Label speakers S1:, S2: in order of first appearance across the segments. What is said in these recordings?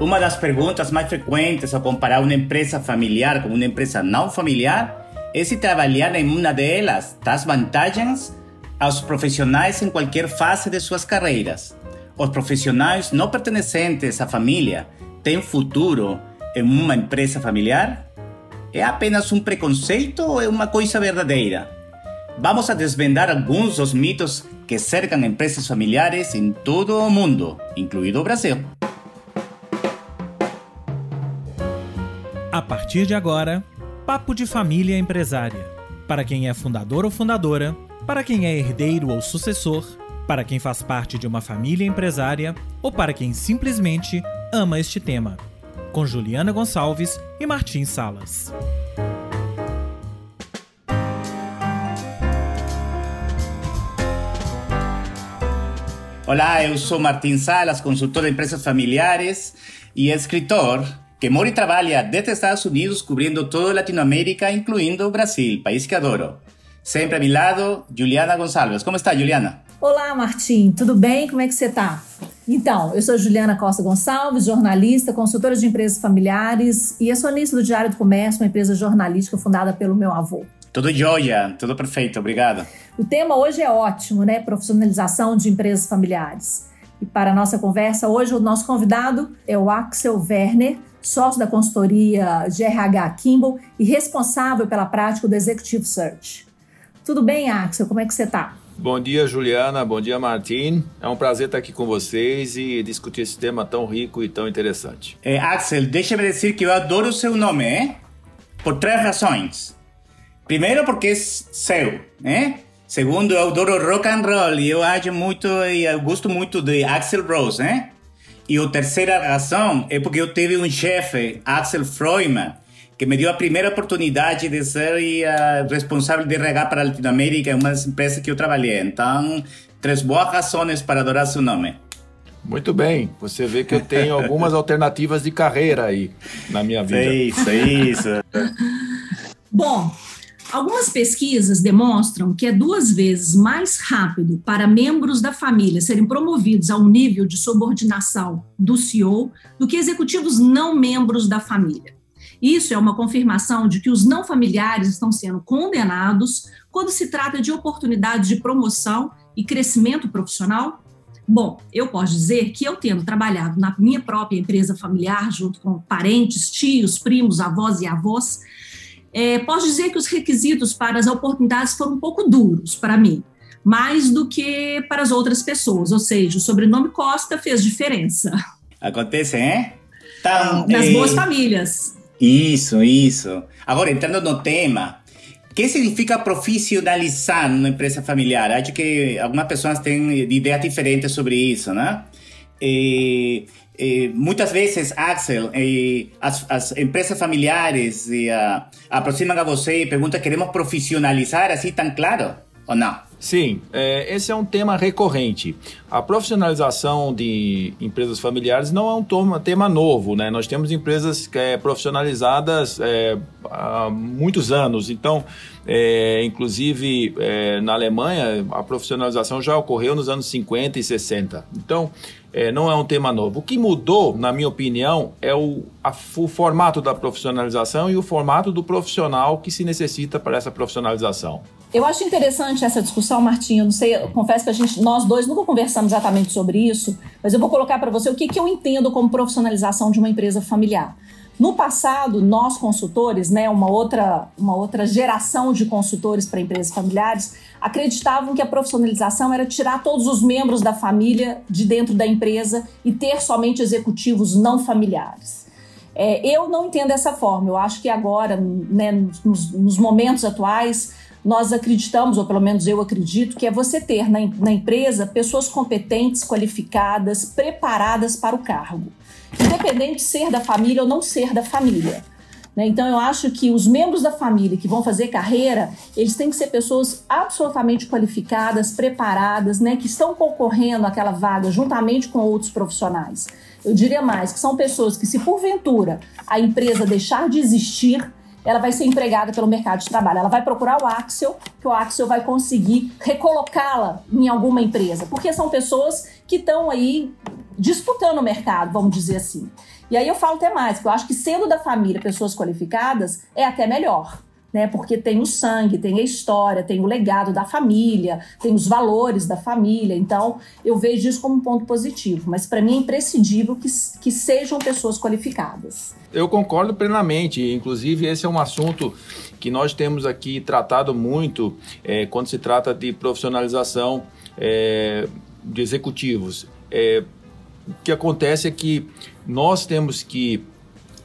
S1: Uma das perguntas mais frequentes ao comparar uma empresa familiar com uma empresa não familiar é se trabalhar em uma delas traz vantagens aos profissionais em qualquer fase de suas carreiras. Os profissionais não pertencentes à família têm futuro em uma empresa familiar? É apenas um preconceito ou é uma coisa verdadeira? Vamos a desvendar alguns dos mitos que cercam empresas familiares em todo o mundo, incluído o Brasil.
S2: Partir de agora, Papo de Família Empresária. Para quem é fundador ou fundadora, para quem é herdeiro ou sucessor, para quem faz parte de uma família empresária ou para quem simplesmente ama este tema. Com Juliana Gonçalves e Martins Salas.
S1: Olá, eu sou Martins Salas, consultor de empresas familiares e escritor que mora e trabalha desde Estados Unidos cobrindo toda a Latinoamérica, incluindo o Brasil, país que adoro. Sempre a meu lado, Juliana Gonçalves. Como está, Juliana?
S3: Olá, Martim. Tudo bem? Como é que você está? Então, eu sou Juliana Costa Gonçalves, jornalista, consultora de empresas familiares e acionista do Diário do Comércio, uma empresa jornalística fundada pelo meu avô.
S1: Tudo jóia, tudo perfeito, obrigado.
S3: O tema hoje é ótimo, né? Profissionalização de empresas familiares. E para a nossa conversa hoje, o nosso convidado é o Axel Werner, sócio da consultoria GRH Kimball e responsável pela prática do Executive Search. Tudo bem, Axel? Como é que você está?
S4: Bom dia, Juliana. Bom dia, Martim. É um prazer estar aqui com vocês e discutir esse tema tão rico e tão interessante.
S1: É, Axel, deixa-me dizer que eu adoro o seu nome, hein? por três razões. Primeiro, porque é seu, né? Segundo, eu adoro rock and roll e eu acho muito, eu gosto muito de Axel Rose, né? E a terceira razão é porque eu tive um chefe, Axel Freumann, que me deu a primeira oportunidade de ser uh, responsável de RH para a Latinoamérica uma das empresas que eu trabalhei. Então, três boas razões para adorar seu nome.
S4: Muito bem, você vê que eu tenho algumas alternativas de carreira aí na minha vida.
S1: É isso, é isso.
S3: Bom, Algumas pesquisas demonstram que é duas vezes mais rápido para membros da família serem promovidos a um nível de subordinação do CEO do que executivos não membros da família. Isso é uma confirmação de que os não familiares estão sendo condenados quando se trata de oportunidades de promoção e crescimento profissional. Bom, eu posso dizer que eu tendo trabalhado na minha própria empresa familiar, junto com parentes, tios, primos, avós e avós, é, posso dizer que os requisitos para as oportunidades foram um pouco duros para mim, mais do que para as outras pessoas, ou seja, o sobrenome Costa fez diferença.
S1: Acontece, hein?
S3: Então, Nas é... boas famílias.
S1: Isso, isso. Agora, entrando no tema, o que significa profissionalizar numa empresa familiar? Acho que algumas pessoas têm ideias diferentes sobre isso, né? E eh, muitas vezes, Axel, eh, as, as, empresas familiares uh, aproximam a você e perguntam: queremos profissionalizar assim tão claro ou não?
S4: Sim, é, esse é um tema recorrente. A profissionalização de empresas familiares não é um tema, tema novo, né? Nós temos empresas é, profissionalizadas é, há muitos anos. Então, é, inclusive é, na Alemanha, a profissionalização já ocorreu nos anos 50 e 60. Então, é, não é um tema novo. O que mudou, na minha opinião, é o, a, o formato da profissionalização e o formato do profissional que se necessita para essa profissionalização.
S3: Eu acho interessante essa discussão, Martinho. Não sei, confesso que a gente, nós dois nunca conversamos exatamente sobre isso, mas eu vou colocar para você o que, que eu entendo como profissionalização de uma empresa familiar. No passado, nós consultores, né, uma outra, uma outra geração de consultores para empresas familiares, acreditavam que a profissionalização era tirar todos os membros da família de dentro da empresa e ter somente executivos não familiares. É, eu não entendo dessa forma. Eu acho que agora, né, nos, nos momentos atuais, nós acreditamos, ou pelo menos eu acredito, que é você ter na, na empresa pessoas competentes, qualificadas, preparadas para o cargo, independente de ser da família ou não ser da família. Né? Então, eu acho que os membros da família que vão fazer carreira, eles têm que ser pessoas absolutamente qualificadas, preparadas, né? que estão concorrendo àquela vaga juntamente com outros profissionais. Eu diria mais, que são pessoas que, se porventura a empresa deixar de existir, ela vai ser empregada pelo mercado de trabalho. Ela vai procurar o Axel, que o Axel vai conseguir recolocá-la em alguma empresa, porque são pessoas que estão aí disputando o mercado, vamos dizer assim. E aí eu falo até mais, que eu acho que sendo da família pessoas qualificadas é até melhor né? Porque tem o sangue, tem a história, tem o legado da família, tem os valores da família. Então, eu vejo isso como um ponto positivo. Mas para mim é imprescindível que, que sejam pessoas qualificadas.
S4: Eu concordo plenamente. Inclusive, esse é um assunto que nós temos aqui tratado muito é, quando se trata de profissionalização é, de executivos. É, o que acontece é que nós temos que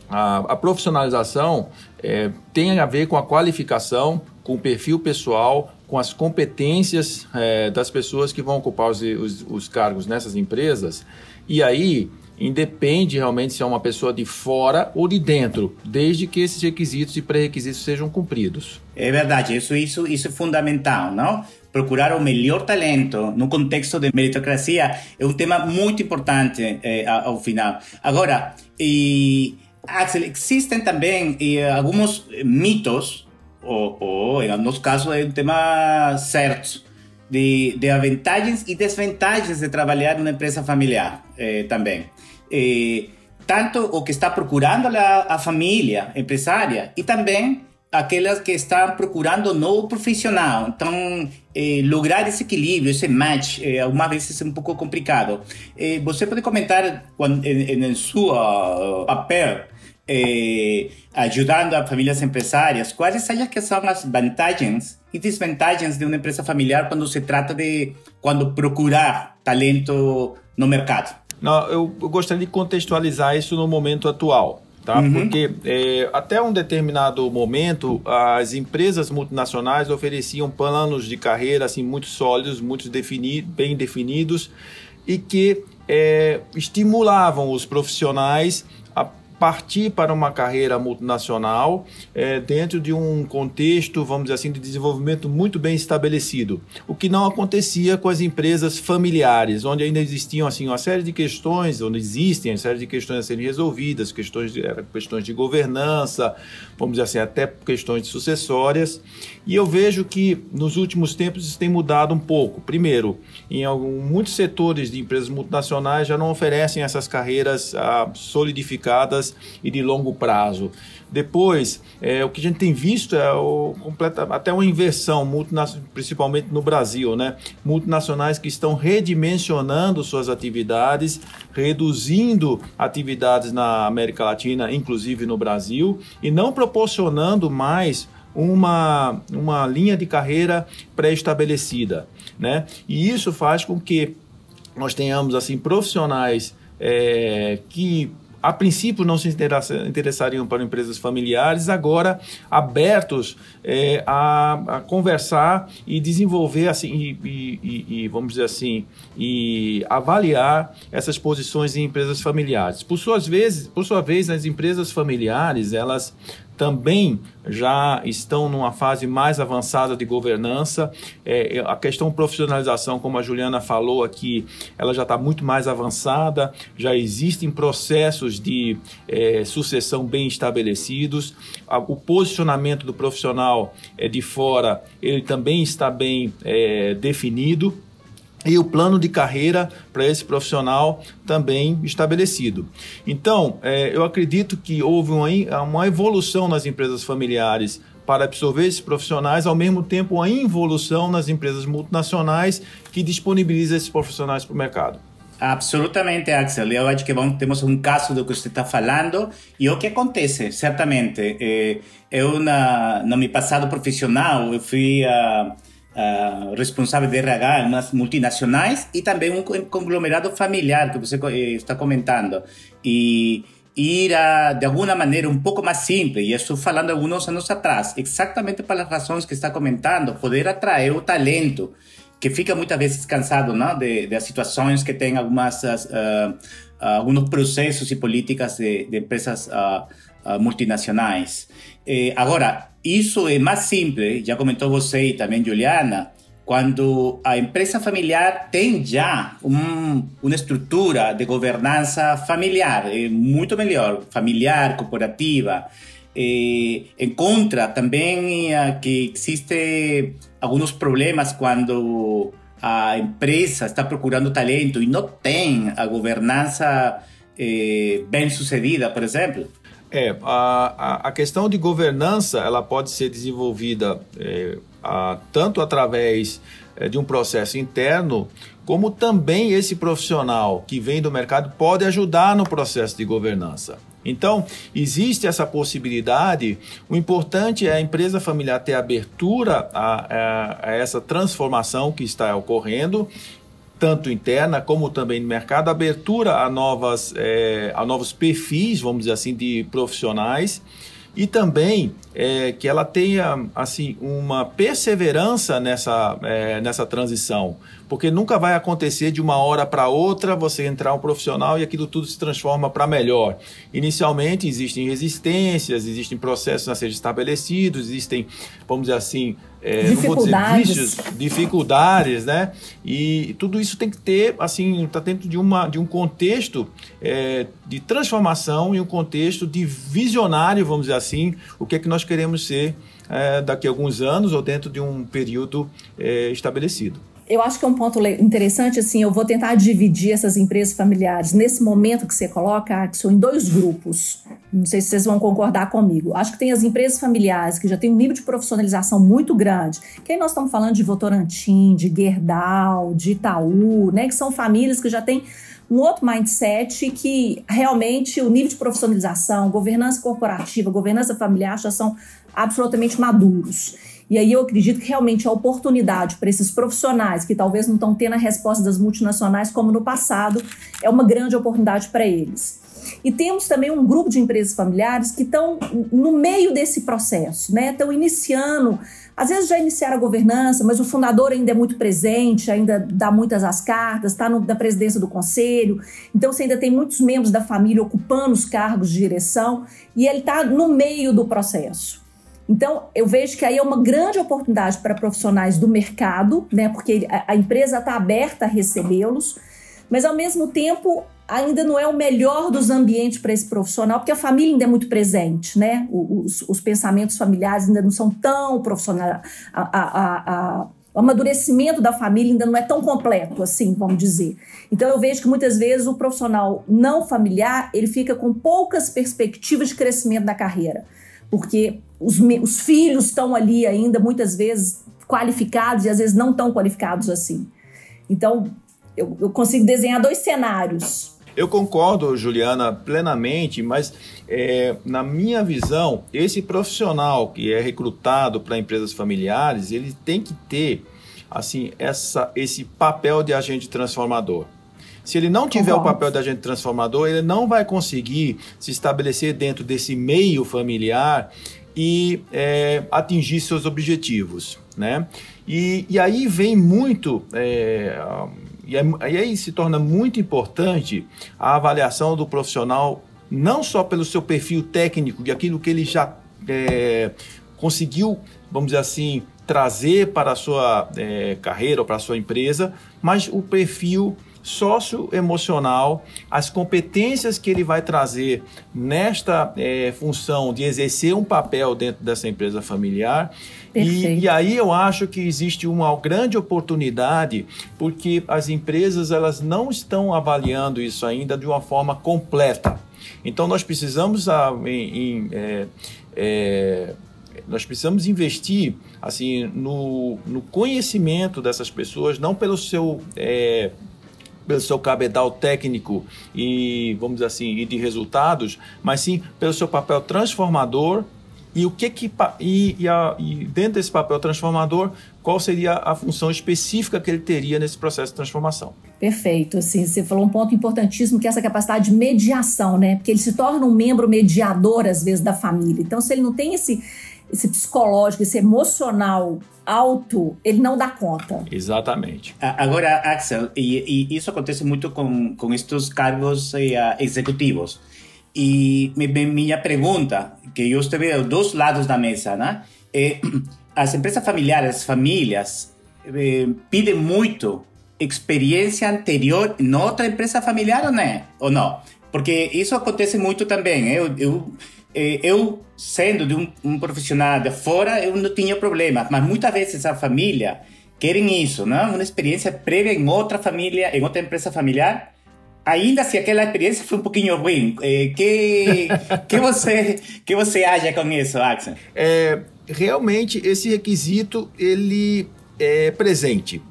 S4: a, a profissionalização é, tem a ver com a qualificação, com o perfil pessoal, com as competências é, das pessoas que vão ocupar os, os, os, cargos nessas empresas. E aí independe realmente se é uma pessoa de fora ou de dentro, desde que esses requisitos e pré-requisitos sejam cumpridos.
S1: É verdade, isso, isso, isso é fundamental, não? Procurar o melhor talento no contexto de meritocracia é um tema muito importante é, ao final. Agora, e Axel, existen también eh, algunos mitos, o, o, en algunos casos es un tema cierto, de, de vantagens e desvantagens de trabalhar numa empresa familiar eh, também. Eh, tanto o que está procurando a, a família empresária e também aquelas que estão procurando novo profissional. Então, eh, lograr esse equilíbrio, esse match, eh, algumas vezes é um pouco complicado. Eh, você pode comentar quando, em, seu uh, papel eh, ajudando a famílias empresárias, quais achas que são as vantagens e desvantagens de uma empresa familiar quando se trata de quando procurar talento no mercado?
S4: Não, eu, eu gostaria de contextualizar isso no momento atual. Tá? Uhum. Porque é, até um determinado momento as empresas multinacionais ofereciam planos de carreira assim muito sólidos, muito defini bem definidos e que é, estimulavam os profissionais partir para uma carreira multinacional é, dentro de um contexto, vamos dizer assim, de desenvolvimento muito bem estabelecido. O que não acontecia com as empresas familiares, onde ainda existiam assim uma série de questões, onde existem uma série de questões a serem resolvidas, questões de, questões de governança, vamos dizer assim, até questões sucessórias. E eu vejo que nos últimos tempos isso tem mudado um pouco. Primeiro, em algum, muitos setores de empresas multinacionais já não oferecem essas carreiras ah, solidificadas e de longo prazo. Depois, é, o que a gente tem visto é o, completa, até uma inversão, principalmente no Brasil, né? multinacionais que estão redimensionando suas atividades, reduzindo atividades na América Latina, inclusive no Brasil, e não proporcionando mais uma, uma linha de carreira pré-estabelecida. Né? E isso faz com que nós tenhamos assim profissionais é, que a princípio não se interessariam para empresas familiares, agora abertos é, a, a, conversar e desenvolver assim e, e, e, vamos dizer assim e avaliar essas posições em empresas familiares. Por suas vezes, por sua vez, as empresas familiares elas também já estão numa fase mais avançada de governança. É, é, a questão profissionalização, como a Juliana falou aqui, ela já está muito mais avançada, já existem processos de é, sucessão bem estabelecidos. o posicionamento do profissional é, de fora ele também está bem é, definido e o plano de carreira para esse profissional também estabelecido. Então, é, eu acredito que houve uma, uma evolução nas empresas familiares para absorver esses profissionais, ao mesmo tempo uma involução nas empresas multinacionais que disponibilizam esses profissionais para o mercado.
S1: Absolutamente, Axel. Eu acho que vamos, temos um caso do que você está falando e o que acontece, certamente. É, eu, na, no meu passado profissional, eu fui a uh, responsável de RH umas multinacionais e também um conglomerado familiar que você eh, está comentando. E ir a, de alguma maneira um pouco mais simples, e estou falando alguns anos atrás, exatamente pelas razões que está comentando, poder atrair o talento que fica muitas vezes cansado não? De, de situações que tem algumas uh, uh, alguns processos e políticas de, de empresas uh, multinacionais. Eh, agora, isso é mais simples, já comentou você e também Juliana, quando a empresa familiar tem já um, uma estrutura de governança familiar, é muito melhor, familiar, corporativa. É, encontra também que existe alguns problemas quando a empresa está procurando talento e não tem a governança eh, bem sucedida, por exemplo?
S4: É, a, a questão de governança ela pode ser desenvolvida é, a, tanto através é, de um processo interno, como também esse profissional que vem do mercado pode ajudar no processo de governança. Então, existe essa possibilidade. O importante é a empresa familiar ter abertura a, a, a essa transformação que está ocorrendo tanto interna como também no mercado, abertura a, novas, é, a novos perfis, vamos dizer assim, de profissionais. E também é, que ela tenha assim uma perseverança nessa, é, nessa transição, porque nunca vai acontecer de uma hora para outra você entrar um profissional e aquilo tudo se transforma para melhor. Inicialmente existem resistências, existem processos a serem estabelecidos, existem, vamos dizer assim,
S3: é, dificuldades.
S4: Vícios, dificuldades, né? E tudo isso tem que ter, assim, está dentro de, uma, de um contexto é, de transformação e um contexto de visionário, vamos dizer assim, o que é que nós queremos ser é, daqui a alguns anos ou dentro de um período estabelecido
S3: eu acho que é um ponto interessante, assim, eu vou tentar dividir essas empresas familiares nesse momento que você coloca, Axel, em dois grupos. Não sei se vocês vão concordar comigo. Acho que tem as empresas familiares que já têm um nível de profissionalização muito grande. Que aí nós estamos falando de Votorantim, de Gerdau, de Itaú, né? Que são famílias que já têm um outro mindset que realmente o nível de profissionalização, governança corporativa, governança familiar já são absolutamente maduros. E aí eu acredito que realmente a oportunidade para esses profissionais que talvez não estão tendo a resposta das multinacionais como no passado, é uma grande oportunidade para eles. E temos também um grupo de empresas familiares que estão no meio desse processo, né? Estão iniciando, às vezes já iniciaram a governança, mas o fundador ainda é muito presente, ainda dá muitas as cartas, está na presidência do conselho. Então você ainda tem muitos membros da família ocupando os cargos de direção e ele está no meio do processo. Então, eu vejo que aí é uma grande oportunidade para profissionais do mercado, né? Porque a, empresa está aberta a recebê-los, mas ao mesmo tempo ainda não é o melhor dos ambientes para esse profissional, porque a família ainda é muito presente, né? Os, os pensamentos familiares ainda não são tão profissionais. A, a, a, o amadurecimento da família ainda não é tão completo assim, vamos dizer. Então eu vejo que muitas vezes o profissional não familiar ele fica com poucas perspectivas de crescimento da carreira porque os, os filhos estão ali ainda, muitas vezes, qualificados e às vezes não tão qualificados assim. Então, eu, eu consigo desenhar dois cenários.
S4: Eu concordo, Juliana, plenamente, mas é, na minha visão, esse profissional que é recrutado para empresas familiares, ele tem que ter assim essa, esse papel de agente transformador. Se ele não tiver Concordo. o papel de agente transformador, ele não vai conseguir se estabelecer dentro desse meio familiar e é, atingir seus objetivos, né? E, e aí vem muito é, e, aí se torna muito importante a avaliação do profissional não só pelo seu perfil técnico de aquilo que ele já é, conseguiu, vamos dizer assim, trazer para a sua é, carreira ou para a sua empresa, mas o perfil socioemocional, as competências que ele vai trazer nesta é, função de exercer um papel dentro dessa empresa familiar. E, e, aí eu acho que existe uma grande oportunidade, porque as empresas elas não estão avaliando isso ainda de uma forma completa. Então nós precisamos a, ah, em, em é, é, nós precisamos investir assim no, no conhecimento dessas pessoas, não pelo seu é, pelo seu cabedal técnico e, vamos dizer assim, e de resultados, mas sim pelo seu papel transformador e o que que e, e, a, e, dentro desse papel transformador qual seria a função específica que ele teria nesse processo de transformação?
S3: Perfeito assim você falou um ponto importantíssimo que é essa capacidade de mediação né? Porque ele se torna um membro mediador às vezes da família. Então se ele não tem esse esse psicológico, esse emocional alto, ele não dá conta.
S4: Exatamente.
S1: Agora, Axel, e, e isso acontece muito com, com estes cargos eh, executivos. E minha pergunta, que eu estive dos dois lados da mesa, né? É, as empresas familiares, as famílias, eh, pedem muito experiência anterior em outra empresa familiar ou não? Ou não? Porque isso acontece muito também. Eu, eu eh, eu sendo de um, um, profissional de fora, eu não tinha problema, mas muitas vezes a família querem isso, não? Uma experiência prévia em outra família, em outra empresa familiar, ainda se aquela experiência foi um pouquinho ruim. Eh, que que você que você acha com isso, Axel?
S4: É, realmente esse requisito ele é presente.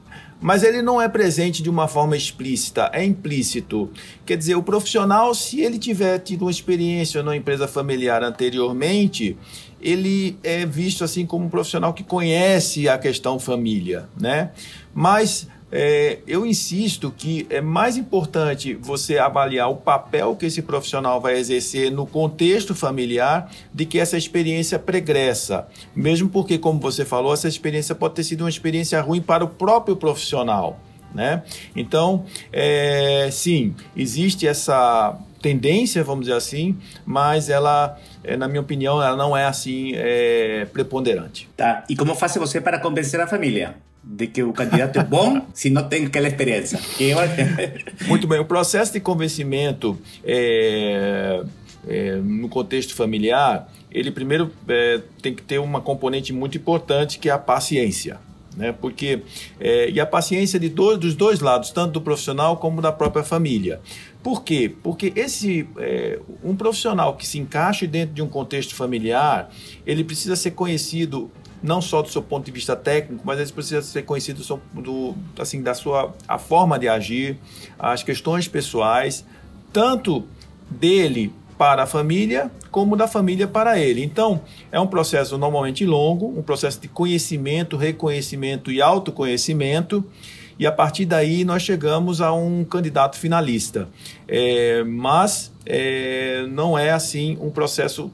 S4: Mas ele não é presente de uma forma explícita, é implícito. Quer dizer, o profissional, se ele tiver tido uma experiência numa empresa familiar anteriormente, ele é visto assim como um profissional que conhece a questão família, né? Mas é, eu insisto que é mais importante você avaliar o papel que esse profissional vai exercer no contexto familiar do que essa experiência pregressa. Mesmo porque, como você falou, essa experiência pode ter sido uma experiência ruim para o próprio profissional. Né? Então, é, sim, existe essa tendência, vamos dizer assim, mas ela, é, na minha opinião, ela não é assim é, preponderante.
S1: Tá. E como faz você para convencer a família? De que o candidato é bom se não tem aquela experiência.
S4: Muito bem, o processo de convencimento é, é, no contexto familiar, ele primeiro é, tem que ter uma componente muito importante que é a paciência. Né? Porque, é, e a paciência de dois, dos dois lados, tanto do profissional como da própria família. Por quê? Porque esse é, um profissional que se encaixe dentro de um contexto familiar, ele precisa ser conhecido não só do seu ponto de vista técnico, mas ele precisa ser conhecido do, do, assim, da sua a forma de agir, as questões pessoais, tanto dele para a família, como da família para ele. Então, é um processo normalmente longo, um processo de conhecimento, reconhecimento e autoconhecimento, e a partir daí nós chegamos a um candidato finalista. É, mas é, não é assim um processo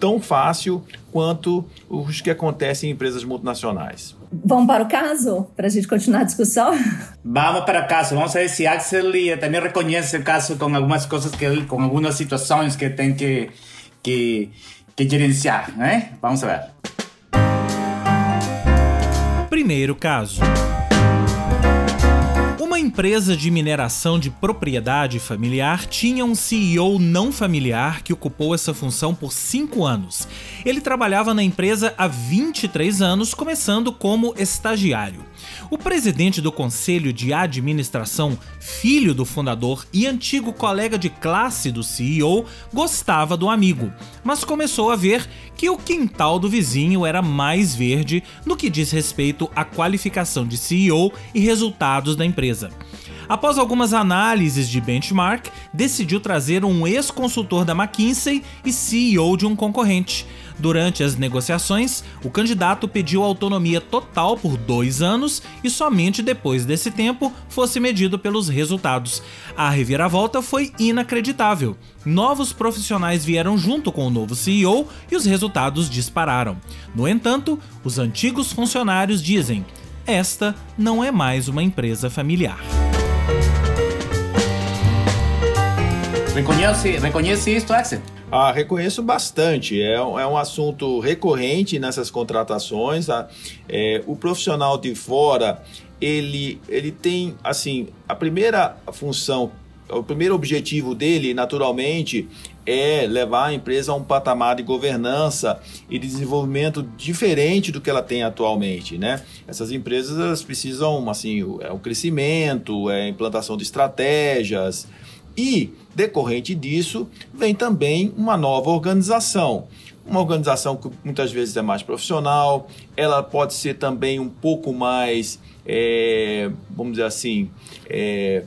S4: tão fácil quanto os que acontecem em empresas multinacionais.
S3: Vamos para o caso, para a gente continuar a discussão?
S1: Vamos para o caso. Vamos ver se Axel também reconhece o caso com algumas coisas que ele, com algumas situações que tem que, que, que gerenciar, né? Vamos ver.
S2: Primeiro caso empresa de mineração de propriedade familiar tinha um CEO não familiar que ocupou essa função por cinco anos. Ele trabalhava na empresa há 23 anos, começando como estagiário. O presidente do conselho de administração, filho do fundador e antigo colega de classe do CEO, gostava do amigo, mas começou a ver que o quintal do vizinho era mais verde no que diz respeito à qualificação de CEO e resultados da empresa. Após algumas análises de benchmark, decidiu trazer um ex-consultor da McKinsey e CEO de um concorrente. Durante as negociações, o candidato pediu autonomia total por dois anos e somente depois desse tempo fosse medido pelos resultados. A reviravolta foi inacreditável. Novos profissionais vieram junto com o novo CEO e os resultados dispararam. No entanto, os antigos funcionários dizem: esta não é mais uma empresa familiar.
S1: Reconhece, reconhece isso, Axel?
S4: Ah, reconheço bastante. É, é um assunto recorrente nessas contratações. Tá? É, o profissional de fora, ele, ele tem, assim, a primeira função, o primeiro objetivo dele, naturalmente, é levar a empresa a um patamar de governança e desenvolvimento diferente do que ela tem atualmente, né? Essas empresas elas precisam, assim, é o crescimento, é a implantação de estratégias, e, decorrente disso, vem também uma nova organização. Uma organização que muitas vezes é mais profissional, ela pode ser também um pouco mais, é, vamos dizer assim, é,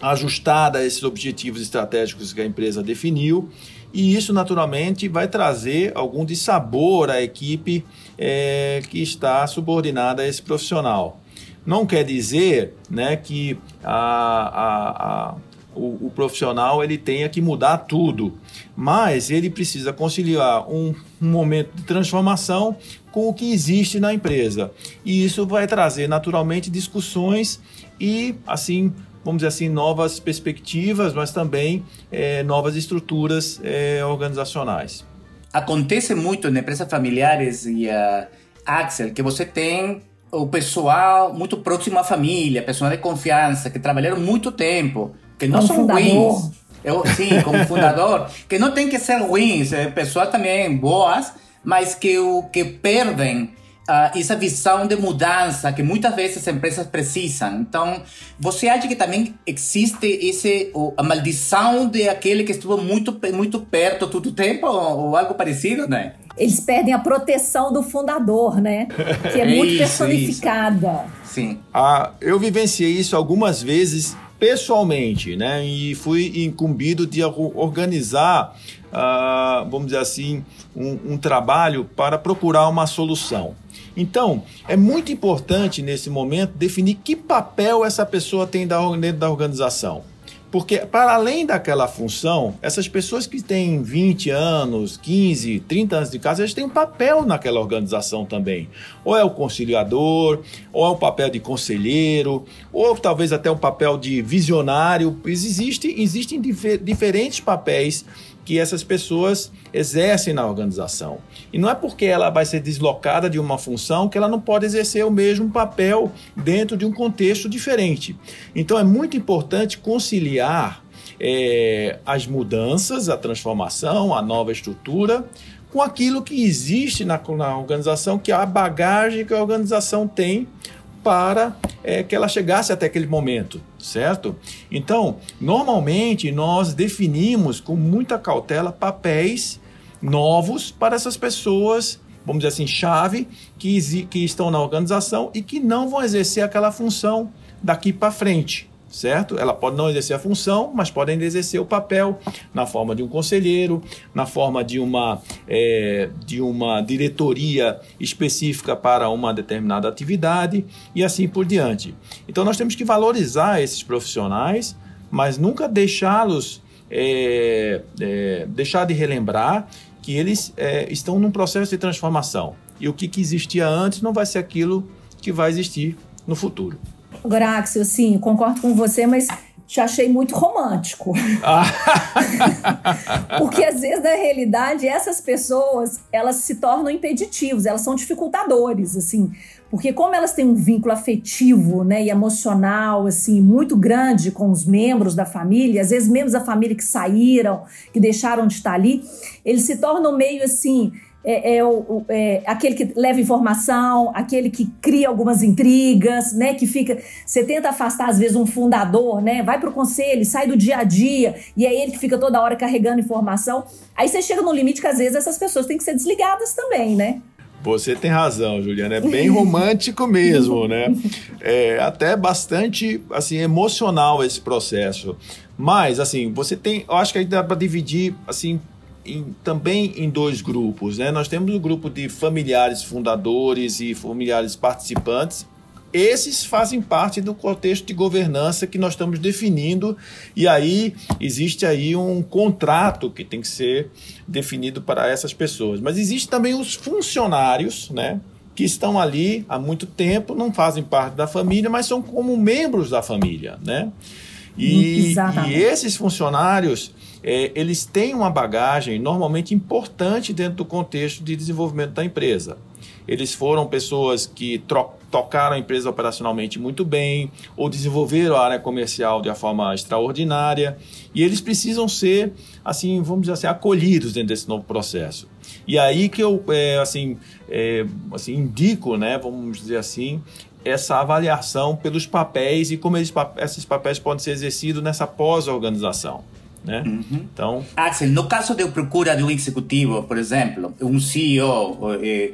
S4: ajustada a esses objetivos estratégicos que a empresa definiu. E isso, naturalmente, vai trazer algum dissabor à equipe é, que está subordinada a esse profissional. Não quer dizer né, que a, a, a o, o, profissional ele tenha que mudar tudo, mas ele precisa conciliar um, um, momento de transformação com o que existe na empresa. E isso vai trazer naturalmente discussões e, assim, vamos dizer assim, novas perspectivas, mas também é, novas estruturas é, organizacionais.
S1: Acontece muito em empresas familiares e a Axel que você tem o pessoal muito próximo à família, pessoal de confiança, que trabalharam muito tempo que não como são fundador. ruins. Eu, sim, como fundador, que não tem que ser ruins, é, pessoas também boas, mas que o que perdem uh, essa visão de mudança que muitas vezes as empresas precisam. Então, você acha que também existe esse, a maldição de aquele que estuvo muito, muito perto todo o tempo ou, ou algo parecido, né?
S3: Eles perdem a proteção do fundador, né? Que é muito isso, personificada.
S1: Isso. Sim.
S4: Ah, eu vivenciei isso algumas vezes pessoalmente, né? E fui incumbido de organizar, uh, vamos dizer assim, um, um trabalho para procurar uma solução. Então, é muito importante nesse momento definir que papel essa pessoa tem dentro da organização. Porque, para além daquela função, essas pessoas que têm 20 anos, 15, 30 anos de casa, eles têm um papel naquela organização também. Ou é o conciliador, ou é o papel de conselheiro, ou talvez até o papel de visionário. Existe, existem difer diferentes papéis que essas pessoas exercem na organização. E não é porque ela vai ser deslocada de uma função que ela não pode exercer o mesmo papel dentro de um contexto diferente. Então é muito importante conciliar é, as mudanças, a transformação, a nova estrutura com aquilo que existe na, na organização, que é a bagagem que a organização tem para é, que ela chegasse até aquele momento, certo? Então, normalmente nós definimos com muita cautela papéis novos para essas pessoas, vamos dizer assim, chave, que, que estão na organização e que não vão exercer aquela função daqui para frente certo? Ela pode não exercer a função, mas podem exercer o papel na forma de um conselheiro, na forma de uma, é, de uma diretoria específica para uma determinada atividade e assim por diante. Então nós temos que valorizar esses profissionais, mas nunca deixá-los é, é, deixar de relembrar que eles é, estão num processo de transformação e o que, que existia antes não vai ser aquilo que vai existir no futuro.
S3: Graxio, assim, concordo com você, mas te achei muito romântico. Porque às vezes, na realidade, essas pessoas, elas se tornam impeditivos, elas são dificultadores, assim. Porque como elas têm um vínculo afetivo, né, e emocional, assim, muito grande com os membros da família, às vezes membros da família que saíram, que deixaram de estar ali, eles se tornam meio assim, é, é, o, é, aquele que leva informação, aquele que cria algumas intrigas, né? Que fica. Você tenta afastar, às vezes, um fundador, né? Vai para o conselho, sai do dia a dia, e é ele que fica toda hora carregando informação. Aí você chega no limite que, às vezes, essas pessoas têm que ser desligadas também, né?
S4: Você tem razão, Juliana. É bem romântico mesmo, né? É até bastante assim emocional esse processo. Mas assim, você tem, eu acho que aí dá para dividir assim em, também em dois grupos. Né? Nós temos o um grupo de familiares fundadores e familiares participantes. Esses fazem parte do contexto de governança que nós estamos definindo e aí existe aí um contrato que tem que ser definido para essas pessoas. Mas existe também os funcionários, né? que estão ali há muito tempo, não fazem parte da família, mas são como membros da família, né? E, e esses funcionários, é, eles têm uma bagagem normalmente importante dentro do contexto de desenvolvimento da empresa. Eles foram pessoas que tocaram a empresa operacionalmente muito bem, ou desenvolveram a área comercial de uma forma extraordinária, e eles precisam ser, assim, vamos dizer assim, acolhidos dentro desse novo processo. E aí que eu, é, assim, é, assim, indico, né, vamos dizer assim, essa avaliação pelos papéis e como eles, esses papéis podem ser exercidos nessa pós-organização. Né? Uhum.
S1: Então, Axel, no caso de procura de um executivo, por exemplo, um CEO, eh,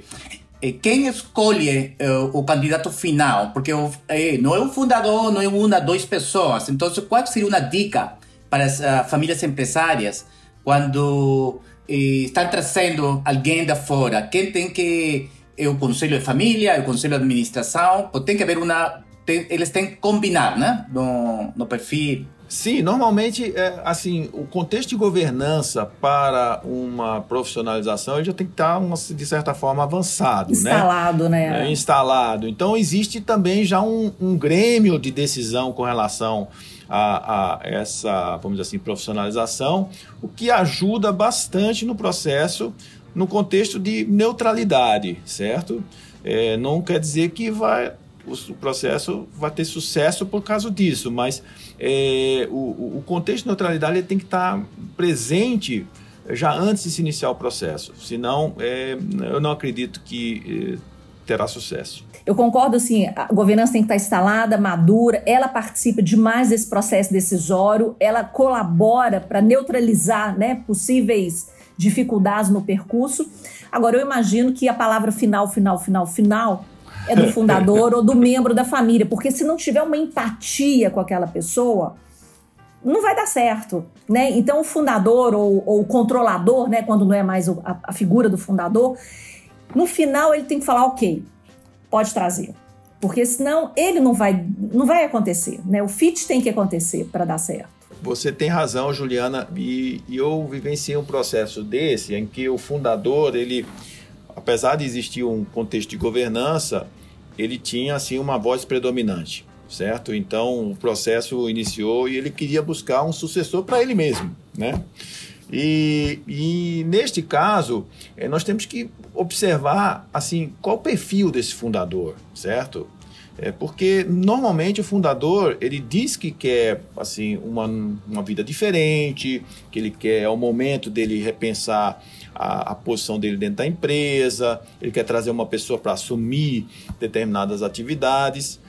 S1: eh, quem escolhe eh, o candidato final? Porque eh, não é um fundador, não é uma, duas pessoas. Então, qual seria uma dica para as uh, famílias empresárias quando eh, estão trazendo alguém da fora? Quem tem que é o conselho de família, é o conselho de administração, tem que haver uma tem, eles têm que combinar, né, no, no perfil
S4: Sim, normalmente, é, assim, o contexto de governança para uma profissionalização ele já tem que estar, de certa forma, avançado,
S3: instalado,
S4: né? né? É, instalado. Então, existe também já um, um grêmio de decisão com relação a, a, essa, vamos dizer assim, profissionalização, o que ajuda bastante no processo, no contexto de neutralidade, certo? É, não quer dizer que vai o, processo vai ter sucesso por causa disso, mas é, o, o, contexto de neutralidade tem que estar presente já antes de se iniciar o processo. Senão, é, eu não acredito que é, terá sucesso.
S3: Eu concordo, assim, a governança tem que estar instalada, madura, ela participa demais desse processo decisório, ela colabora para neutralizar né, possíveis dificuldades no percurso. Agora, eu imagino que a palavra final, final, final, final é do fundador ou do membro da família, porque se não tiver uma empatia com aquela pessoa, não vai dar certo, né? Então o fundador ou, ou o controlador, né, quando não é mais a, a, figura do fundador, no final ele tem que falar, ok, pode trazer, porque senão ele não vai, não vai acontecer, né? O fit tem que acontecer para dar certo.
S4: Você tem razão, Juliana, e, e eu vivenciei um processo desse em que o fundador ele apesar de existir um contexto de governança, ele tinha assim uma voz predominante, certo? Então o processo iniciou e ele queria buscar um sucessor para ele mesmo, né? E, e, neste caso, eh, nós temos que observar assim qual o perfil desse fundador, certo? É porque normalmente o fundador ele diz que quer assim uma, uma vida diferente, que ele quer é o momento dele repensar a, a posição dele dentro da empresa, ele quer trazer uma pessoa para assumir determinadas atividades.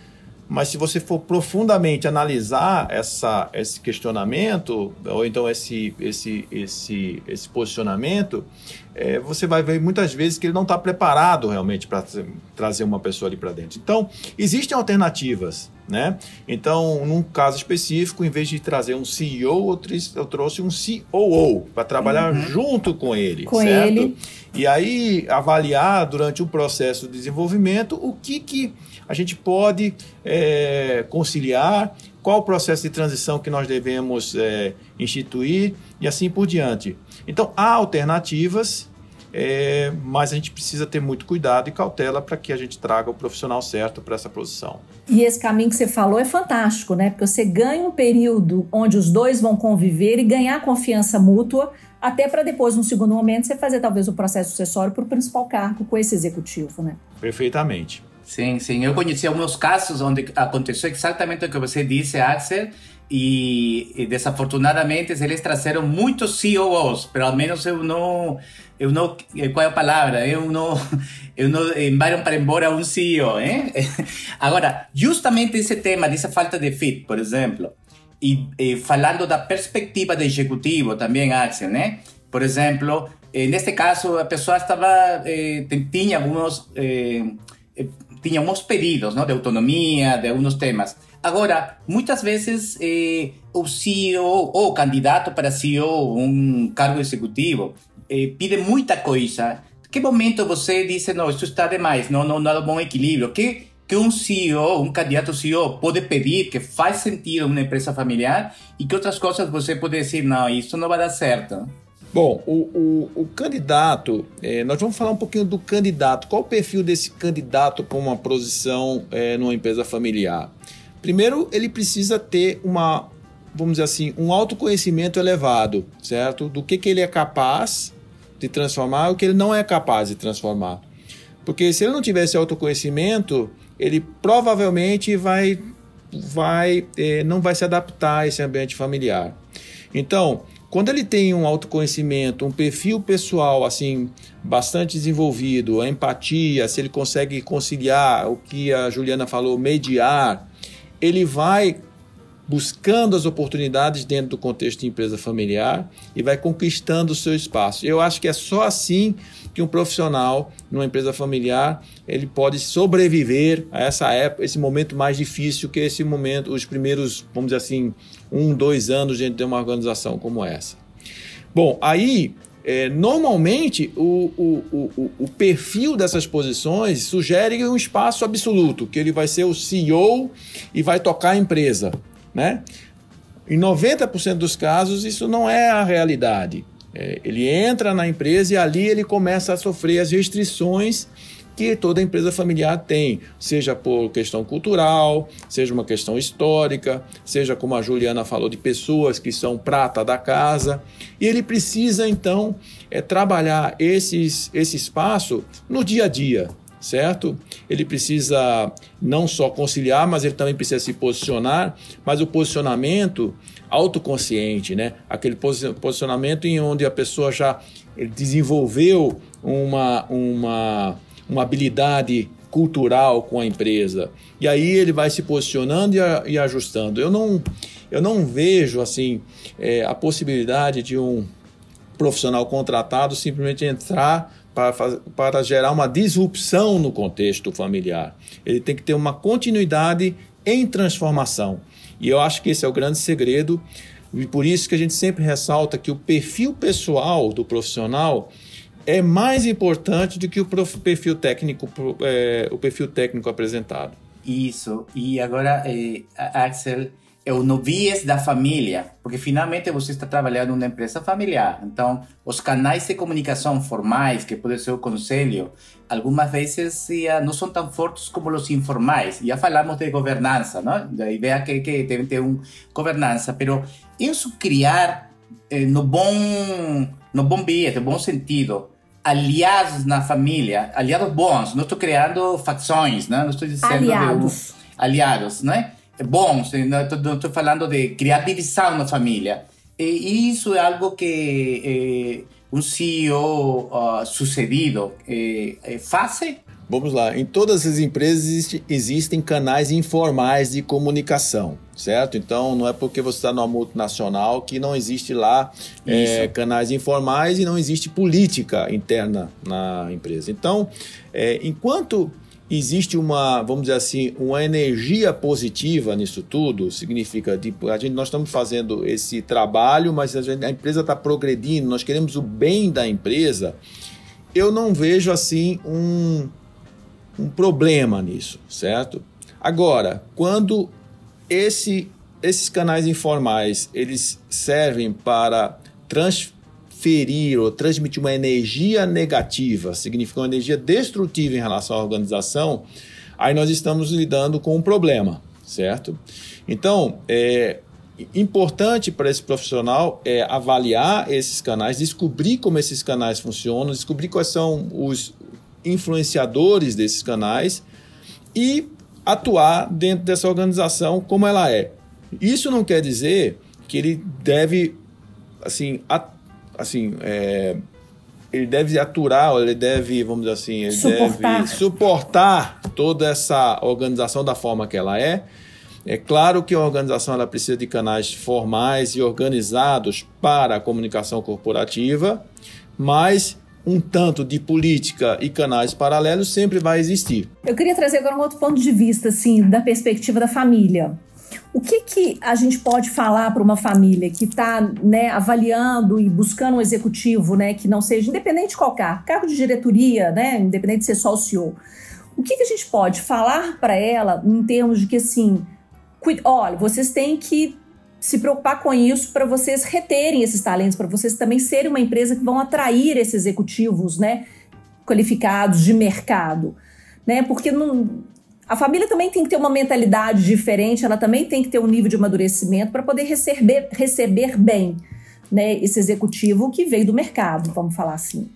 S4: Mas se você for profundamente analisar essa, esse questionamento, ou então esse, esse, esse, esse posicionamento, é, você vai ver muitas vezes que ele não está preparado realmente para trazer uma pessoa ali para dentro. Então, existem alternativas. Né? Então, num caso específico, em vez de trazer um CEO, eu trouxe um COO para trabalhar uhum. junto com ele,
S3: com
S4: certo?
S3: Ele.
S4: E aí avaliar durante o processo de desenvolvimento o que, que a gente pode é, conciliar, qual o processo de transição que nós devemos é, instituir e assim por diante. Então, há alternativas, é, mas a gente precisa ter muito cuidado e cautela para que a gente traga o profissional certo para essa posição.
S3: E esse caminho que você falou é fantástico, né? Porque você ganha um período onde os dois vão conviver e ganhar confiança mútua, até para depois, num segundo momento, você fazer talvez o processo sucessório para o principal cargo com esse executivo, né?
S4: Perfeitamente.
S1: Sim, sim. Eu conheci alguns casos onde aconteceu exatamente o que você disse, Axel, e, e desafortunadamente eles trouxeram muitos CEOs, pelo menos eu não eu não, qual é a palavra? Eu não, eu não enviaram para embora um CEO, hein? Agora, justamente esse tema dessa falta de fit, por exemplo, e, e falando da perspectiva do executivo também, Axel, né? Por exemplo, neste caso, a pessoa estava, eh, tinha alguns, eh, tinha alguns pedidos, não, de autonomia, de alguns temas. Agora, muitas vezes eh, o CEO ou o candidato para CEO, um cargo executivo, eh, pide muita coisa. Que momento você diz, não, isso está demais, não, não, não há um bom equilíbrio? Que, que um CEO, um candidato CEO pode pedir que faz sentido uma empresa familiar e que outras coisas você pode dizer, não, isso não vai dar certo?
S4: Bom, o, o, o candidato, é, nós vamos falar um pouquinho do candidato. Qual o perfil desse candidato para uma posição é, numa empresa familiar? Primeiro, ele precisa ter uma, vamos dizer assim, um autoconhecimento elevado, certo? Do que, que ele é capaz de transformar e o que ele não é capaz de transformar. Porque se ele não tiver esse autoconhecimento, ele provavelmente vai, vai é, não vai se adaptar a esse ambiente familiar. Então, quando ele tem um autoconhecimento, um perfil pessoal assim bastante desenvolvido, a empatia, se ele consegue conciliar o que a Juliana falou, mediar, ele vai buscando as oportunidades dentro do contexto de empresa familiar e vai conquistando o seu espaço. Eu acho que é só assim que um profissional numa empresa familiar ele pode sobreviver a essa época, esse momento mais difícil que esse momento, os primeiros, vamos dizer assim, um, dois anos dentro de uma organização como essa. Bom, aí é, normalmente o, o, o, o, perfil dessas posições sugere um espaço absoluto, que ele vai ser o CEO e vai tocar a empresa. Né? Em 90% dos casos, isso não é a realidade. É, ele entra na empresa e ali ele começa a sofrer as restrições que toda empresa familiar tem, seja por questão cultural, seja uma questão histórica, seja como a Juliana falou, de pessoas que são prata da casa. E ele precisa, então, é, trabalhar esses, esse espaço no dia a dia, certo? Ele precisa não só conciliar, mas ele também precisa se posicionar, mas o posicionamento autoconsciente, né? Aquele posicionamento em onde a pessoa já desenvolveu uma, uma, uma habilidade cultural com a empresa. E aí ele vai se posicionando e, a, e ajustando. Eu não, eu não vejo assim é, a possibilidade de um profissional contratado simplesmente entrar para, para gerar uma disrupção no contexto familiar. Ele tem que ter uma continuidade em transformação. E eu acho que esse é o grande segredo. E por isso que a gente sempre ressalta que o perfil pessoal do profissional é mais importante do que o perfil técnico, é, o perfil técnico apresentado.
S1: Isso. E agora, eh, Axel, é o novies da família, porque finalmente você está trabalhando numa empresa familiar. Então, os canais de comunicação formais, que pode ser o conselho, algumas vezes já não são tão fortes como os informais. Já falamos de governança, não? da ideia que, que deve ter uma governança, mas isso criar eh, no bom no bom viés, no bom sentido, aliados na família, aliados bons. Não estou criando facções, não, não estou dizendo
S3: aliados,
S1: aliados, não é? Bons. Não estou falando de criar divisão na família. E isso é algo que eh, um CEO uh, sucedido eh, faz
S4: Vamos lá. Em todas as empresas existem canais informais de comunicação, certo? Então não é porque você está numa multinacional que não existe lá é, canais informais e não existe política interna na empresa. Então, é, enquanto existe uma, vamos dizer assim, uma energia positiva nisso tudo, significa, tipo, a gente, nós estamos fazendo esse trabalho, mas a, gente, a empresa está progredindo, nós queremos o bem da empresa. Eu não vejo assim um um problema nisso, certo? Agora, quando esse, esses canais informais eles servem para transferir ou transmitir uma energia negativa, significa uma energia destrutiva em relação à organização, aí nós estamos lidando com um problema, certo? Então, é importante para esse profissional é avaliar esses canais, descobrir como esses canais funcionam, descobrir quais são os, influenciadores desses canais e atuar dentro dessa organização como ela é. Isso não quer dizer que ele deve, assim, assim é, ele deve aturar, ele deve, vamos dizer assim, ele
S3: suportar.
S4: deve suportar toda essa organização da forma que ela é. É claro que a organização ela precisa de canais formais e organizados para a comunicação corporativa, mas um tanto de política e canais paralelos sempre vai existir.
S3: Eu queria trazer agora um outro ponto de vista, assim, da perspectiva da família. O que, que a gente pode falar para uma família que está né, avaliando e buscando um executivo né, que não seja independente de qual cargo, cargo de diretoria, né, independente de ser só o CEO? O que, que a gente pode falar para ela em termos de que, assim, olha, vocês têm que se preocupar com isso para vocês reterem esses talentos, para vocês também serem uma empresa que vão atrair esses executivos, né, qualificados de mercado, né? Porque não, a família também tem que ter uma mentalidade diferente, ela também tem que ter um nível de amadurecimento para poder receber, receber bem, né, esse executivo que veio do mercado, vamos falar assim.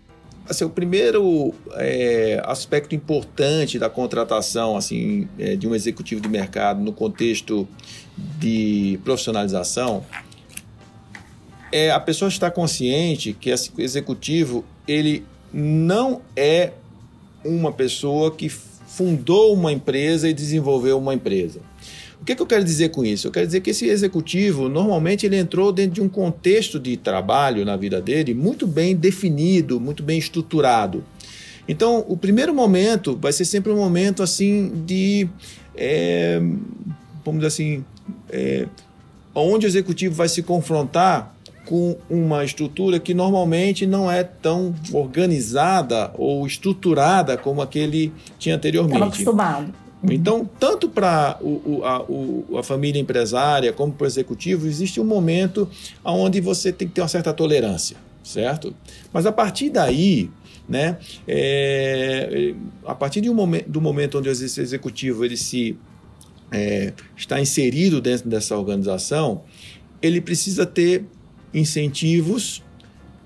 S4: Assim, o primeiro é, aspecto importante da contratação assim, é, de um executivo de mercado no contexto de profissionalização é a pessoa estar consciente que esse executivo ele não é uma pessoa que fundou uma empresa e desenvolveu uma empresa. O que, que, eu quero dizer com isso? Eu quero dizer que esse executivo, normalmente, ele entrou dentro de um contexto de trabalho na vida dele muito bem definido, muito bem estruturado. Então, o primeiro momento vai ser sempre um momento assim de, é, vamos dizer assim, é, onde o executivo vai se confrontar com uma estrutura que normalmente não é tão organizada ou estruturada como aquele tinha anteriormente. Estava
S3: acostumado.
S4: Uhum. Então, tanto para a, a família empresária como para o executivo, existe um momento onde você tem que ter uma certa tolerância, certo? Mas a partir daí, né, é, a partir um momento, do momento onde o executivo ele se é, está inserido dentro dessa organização, ele precisa ter incentivos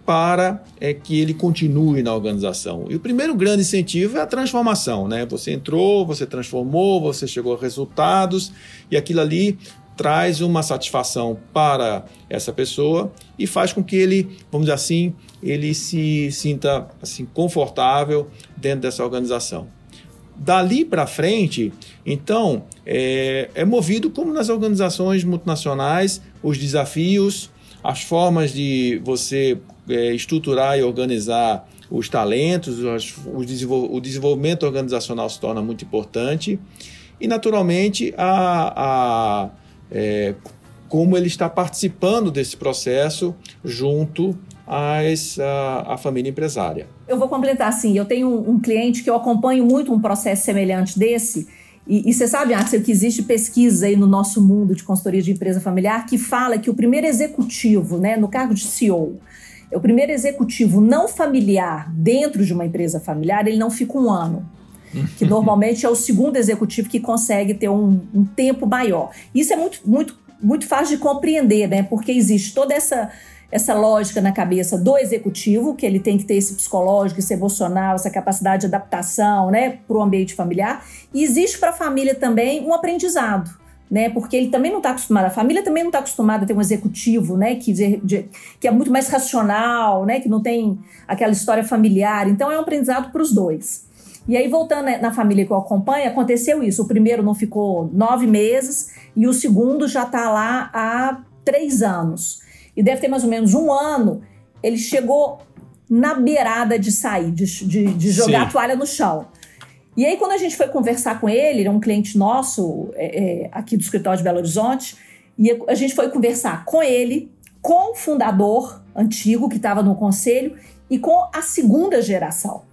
S4: para é, que ele continue na organização. E o primeiro grande incentivo é a transformação, né? Você entrou, você transformou, você chegou a resultados e aquilo ali traz uma satisfação para essa pessoa e faz com que ele, vamos dizer assim, ele se sinta assim confortável dentro dessa organização. Dali para frente, então, é, é movido como nas organizações multinacionais, os desafios, as formas de você é, estruturar e organizar os talentos, os, o, desenvol o desenvolvimento organizacional se torna muito importante e, naturalmente, a, a é, como ele está participando desse processo junto às, a, a família empresária.
S3: Eu vou completar assim, eu tenho um, um, cliente que eu acompanho muito um processo semelhante desse, e, e você sabe, Axel, que existe pesquisa aí no nosso mundo de consultoria de empresa familiar que fala que o primeiro executivo, né, no cargo de CEO, o primeiro executivo não familiar dentro de uma empresa familiar, ele não fica um ano. Que normalmente é o segundo executivo que consegue ter um, um tempo maior. Isso é muito, muito, muito fácil de compreender, né? Porque existe toda essa essa lógica na cabeça do executivo, que ele tem que ter esse psicológico, esse emocional, essa capacidade de adaptação né, para o ambiente familiar. E existe para a família também um aprendizado né? Porque ele também não está acostumado, a família também não está acostumada a ter um executivo, né? Que, de, de, que é muito mais racional, né? Que não tem aquela história familiar. Então é um aprendizado para os dois. E aí, voltando na família que eu acompanho, aconteceu isso. O primeiro não ficou nove meses e o segundo já está lá há três anos. E deve ter mais ou menos um ano. Ele chegou na beirada de sair, de, de, de jogar Sim. a toalha no chão. E aí, quando a gente foi conversar com ele, ele é um cliente nosso é, é, aqui do escritório de Belo Horizonte, e a gente foi conversar com ele, com o fundador antigo que estava no conselho e com a segunda geração.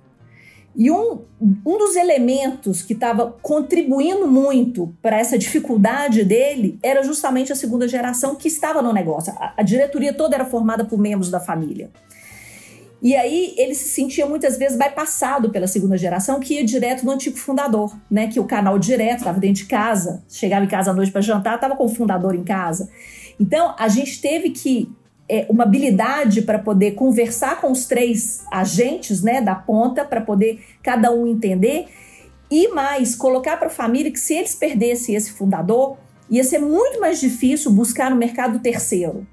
S3: E um, um dos elementos que estava contribuindo muito para essa dificuldade dele era justamente a segunda geração que estava no negócio. A, a diretoria toda era formada por membros da família. E aí ele se sentia muitas vezes bypassado pela segunda geração, que ia direto no antigo fundador, né? Que o canal direto estava dentro de casa, chegava em casa à noite para jantar, estava com o fundador em casa. Então a gente teve que é, uma habilidade para poder conversar com os três agentes, né, da ponta, para poder cada um entender e mais colocar para a família que se eles perdessem esse fundador, ia ser muito mais difícil buscar no mercado terceiro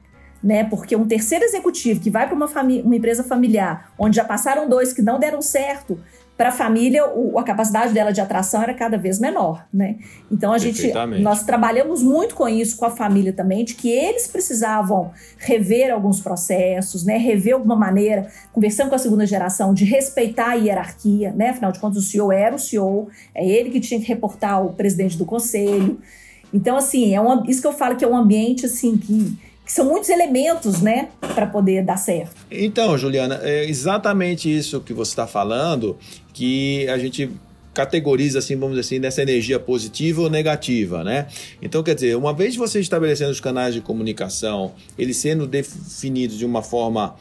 S3: né? Porque um terceiro executivo que vai para uma, uma empresa familiar, onde já passaram dois que não deram certo, para a família o, a capacidade dela de atração era cada vez menor, né? Então a gente nós trabalhamos muito com isso com a família também, de que eles precisavam rever alguns processos, né? Rever alguma maneira, conversando com a segunda geração de respeitar a hierarquia, né? Afinal de contas o CEO era o CEO, é ele que tinha que reportar ao presidente do conselho. Então assim, é um, isso que eu falo que é um ambiente assim que que são muitos elementos, né, para poder dar certo.
S4: Então, Juliana, é exatamente isso que você está falando, que a gente categoriza assim, vamos dizer assim, nessa energia positiva ou negativa, né? Então, quer dizer, uma vez você estabelecendo os canais de comunicação, eles sendo definidos de uma forma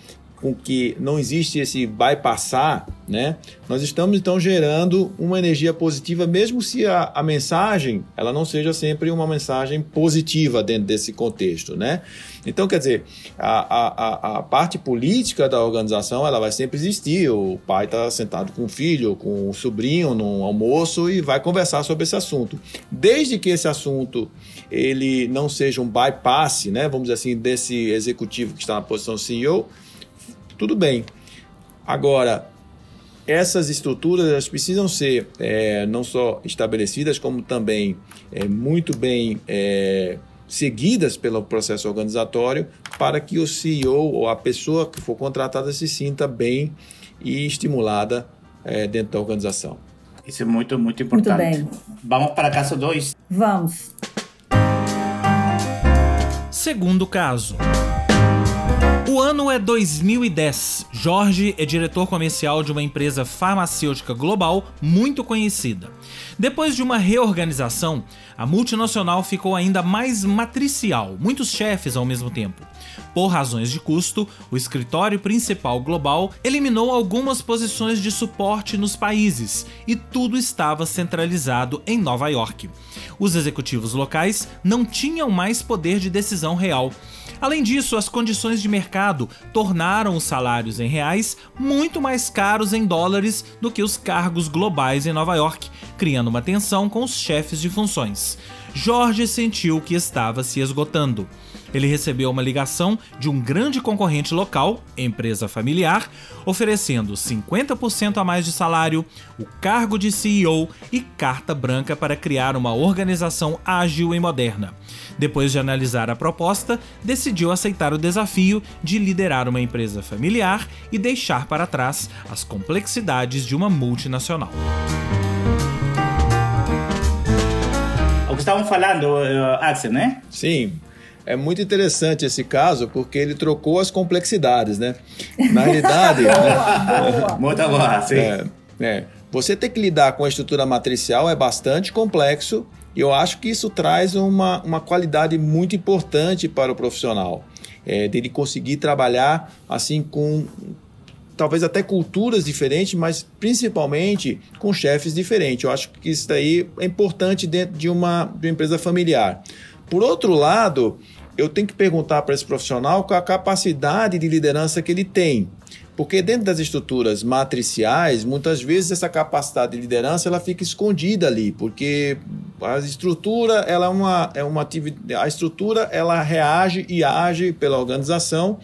S4: com que não existe esse bypassar, né? Nós estamos então gerando uma energia positiva, mesmo se a, a mensagem ela não seja sempre uma mensagem positiva dentro desse contexto, né? Então, quer dizer, a, a, a parte política da organização ela vai sempre existir. O pai está sentado com o filho, com o sobrinho num almoço e vai conversar sobre esse assunto. Desde que esse assunto ele não seja um bypass, né? Vamos dizer assim, desse executivo que está na posição CEO, tudo bem. Agora, essas estruturas elas precisam ser é, não só estabelecidas, como também é, muito bem é, seguidas pelo processo organizatório para que o CEO ou a pessoa que for contratada se sinta bem e estimulada é, dentro da organização.
S1: Isso é muito, muito importante.
S3: Muito bem.
S1: Vamos para a caso 2?
S3: Vamos.
S2: Segundo caso. O ano é 2010. Jorge é diretor comercial de uma empresa farmacêutica global muito conhecida. Depois de uma reorganização, a multinacional ficou ainda mais matricial, muitos chefes ao mesmo tempo. Por razões de custo, o escritório principal global eliminou algumas posições de suporte nos países e tudo estava centralizado em Nova York. Os executivos locais não tinham mais poder de decisão real. Além disso, as condições de mercado tornaram os salários em reais muito mais caros em dólares do que os cargos globais em Nova York, criando uma tensão com os chefes de funções. Jorge sentiu que estava se esgotando. Ele recebeu uma ligação de um grande concorrente local, empresa familiar, oferecendo 50% a mais de salário, o cargo de CEO e carta branca para criar uma organização ágil e moderna. Depois de analisar a proposta, decidiu aceitar o desafio de liderar uma empresa familiar e deixar para trás as complexidades de uma multinacional.
S1: O que estavam falando, uh, Axel, né?
S4: Sim. É muito interessante esse caso porque ele trocou as complexidades, né? Na realidade.
S1: boa, Muito boa, sim.
S4: É, é, você ter que lidar com a estrutura matricial é bastante complexo e eu acho que isso traz uma, uma qualidade muito importante para o profissional. É, dele conseguir trabalhar assim com talvez até culturas diferentes, mas principalmente com chefes diferentes. Eu acho que isso daí é importante dentro de uma, de uma empresa familiar. Por outro lado, eu tenho que perguntar para esse profissional qual a capacidade de liderança que ele tem. Porque dentro das estruturas matriciais, muitas vezes essa capacidade de liderança ela fica escondida ali, porque a estrutura ela é uma, é uma atividade, a estrutura ela reage e age pela organização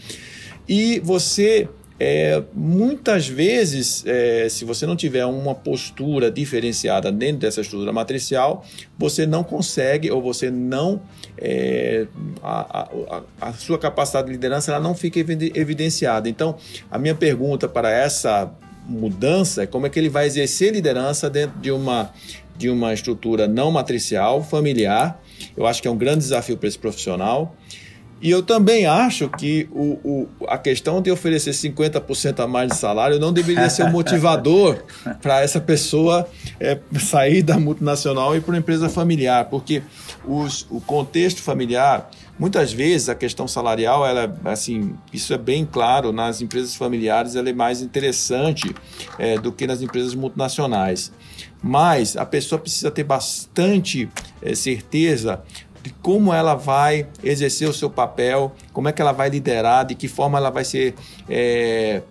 S4: e você é, muitas vezes, é, se você não tiver uma postura diferenciada dentro dessa estrutura matricial, você não consegue ou você não. É, a, a, a, sua capacidade de liderança ela não fica evidenciada. Então, a minha pergunta para essa mudança é como é que ele vai exercer liderança dentro de uma, de uma estrutura não matricial, familiar. Eu acho que é um grande desafio para esse profissional. E eu também acho que o, o, a questão de oferecer 50% a mais de salário não deveria ser um motivador para essa pessoa é, sair da multinacional e para uma empresa familiar, porque os, o contexto familiar, muitas vezes a questão salarial, ela, assim, isso é bem claro, nas empresas familiares ela é mais interessante é, do que nas empresas multinacionais. Mas a pessoa precisa ter bastante é, certeza de como ela vai exercer o seu papel, como é que ela vai liderar, de que forma ela vai ser é,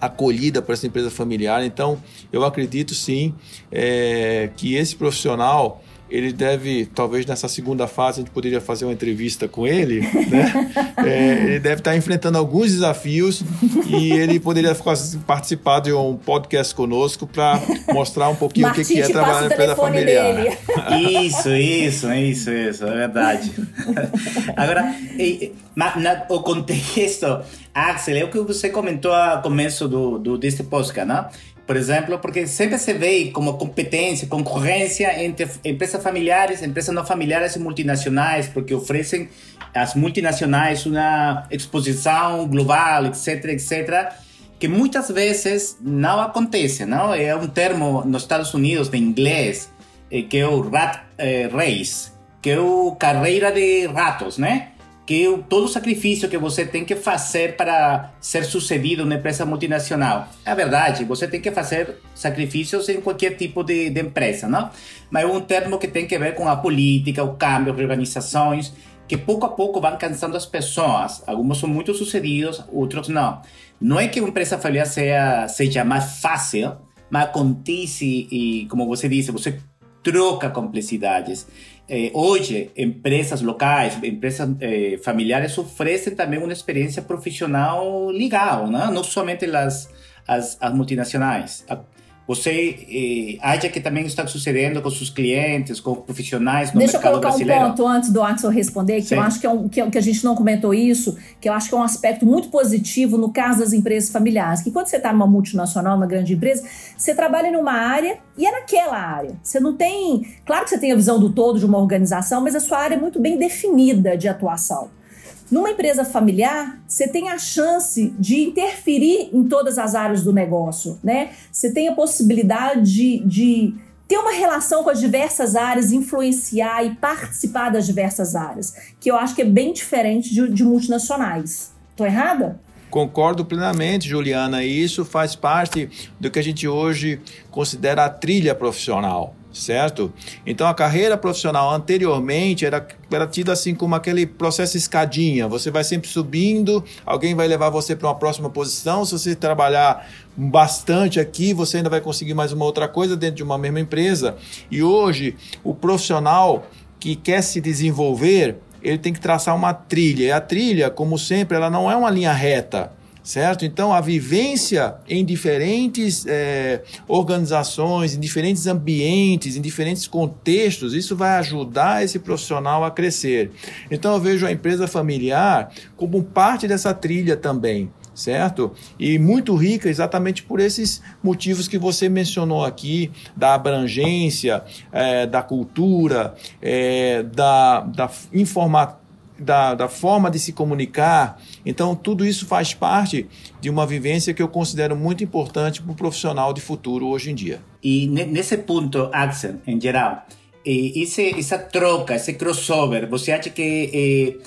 S4: acolhida por essa empresa familiar. Então, eu acredito sim é, que esse profissional ele deve, talvez nessa segunda fase, a gente poderia fazer uma entrevista com ele, né? É, ele deve estar enfrentando alguns desafios e ele poderia participar de um podcast conosco para mostrar um pouquinho o que, que é trabalhar na empresa familiar. Dele.
S1: Isso, isso, isso, isso, é verdade. Agora, o contexto, Axel, é o que você comentou ao começo do, do deste podcast, né? Por exemplo, porque sempre se vê como competência, concorrência entre empresas familiares, empresas não familiares e multinacionais, porque oferecem às multinacionais uma exposição global, etc, etc, que muitas vezes não acontece, não? É um termo nos Estados Unidos de inglês eh, que é o rat eh, race, que é o carreira de ratos, né? Que todo sacrifício que você tem que fazer para ser sucedido na empresa multinacional. É verdade, você tem que fazer sacrifícios em qualquer tipo de, de empresa, não? Mas é um termo que tem que ver com a política, o câmbio, organizações, que pouco a pouco vão cansando as pessoas. Alguns são muito sucedidos, outros não. Não é que uma empresa familiar seja, seja mais fácil, mas acontece e, como você disse, você troca complexidades. Eh, hoje, empresas locais, empresas eh, familiares oferecem também uma experiência profissional legal, né? não somente as, as, as multinacionais. Você eh, acha que também está sucedendo com seus clientes, com profissionais no
S3: Deixa
S1: mercado brasileiro?
S3: Deixa eu colocar um ponto antes do Axel responder, que Sim. eu acho que, é um, que, é, que, a gente não comentou isso, que eu acho que é um aspecto muito positivo no caso das empresas familiares, que quando você está numa multinacional, uma grande empresa, você trabalha numa área e é naquela área. Você não tem... Claro que você tem a visão do todo de uma organização, mas a sua área é muito bem definida de atuação. Numa empresa familiar, você tem a chance de interferir em todas as áreas do negócio, né? Você tem a possibilidade de, ter uma relação com as diversas áreas, influenciar e participar das diversas áreas, que eu acho que é bem diferente de, de multinacionais. Estou errada?
S4: Concordo plenamente, Juliana, e isso faz parte do que a gente hoje considera a trilha profissional certo? Então a carreira profissional anteriormente era, era tida assim como aquele processo escadinha. Você vai sempre subindo, alguém vai levar você para uma próxima posição. Se você trabalhar bastante aqui, você ainda vai conseguir mais uma outra coisa dentro de uma mesma empresa. E hoje o profissional que quer se desenvolver, ele tem que traçar uma trilha. E a trilha, como sempre, ela não é uma linha reta certo? Então, a vivência em diferentes é, organizações, em diferentes ambientes, em diferentes contextos, isso vai ajudar esse profissional a crescer. Então, eu vejo a empresa familiar como parte dessa trilha também certo? E muito rica exatamente por esses motivos que você mencionou aqui, da abrangência, é, da cultura, é, da, da informação da, da forma de se comunicar. Então, tudo isso faz parte de uma vivência que eu considero muito importante para o profissional de futuro hoje em dia.
S1: E nesse ponto, Axel, em geral, esse, essa troca, esse crossover, você acha que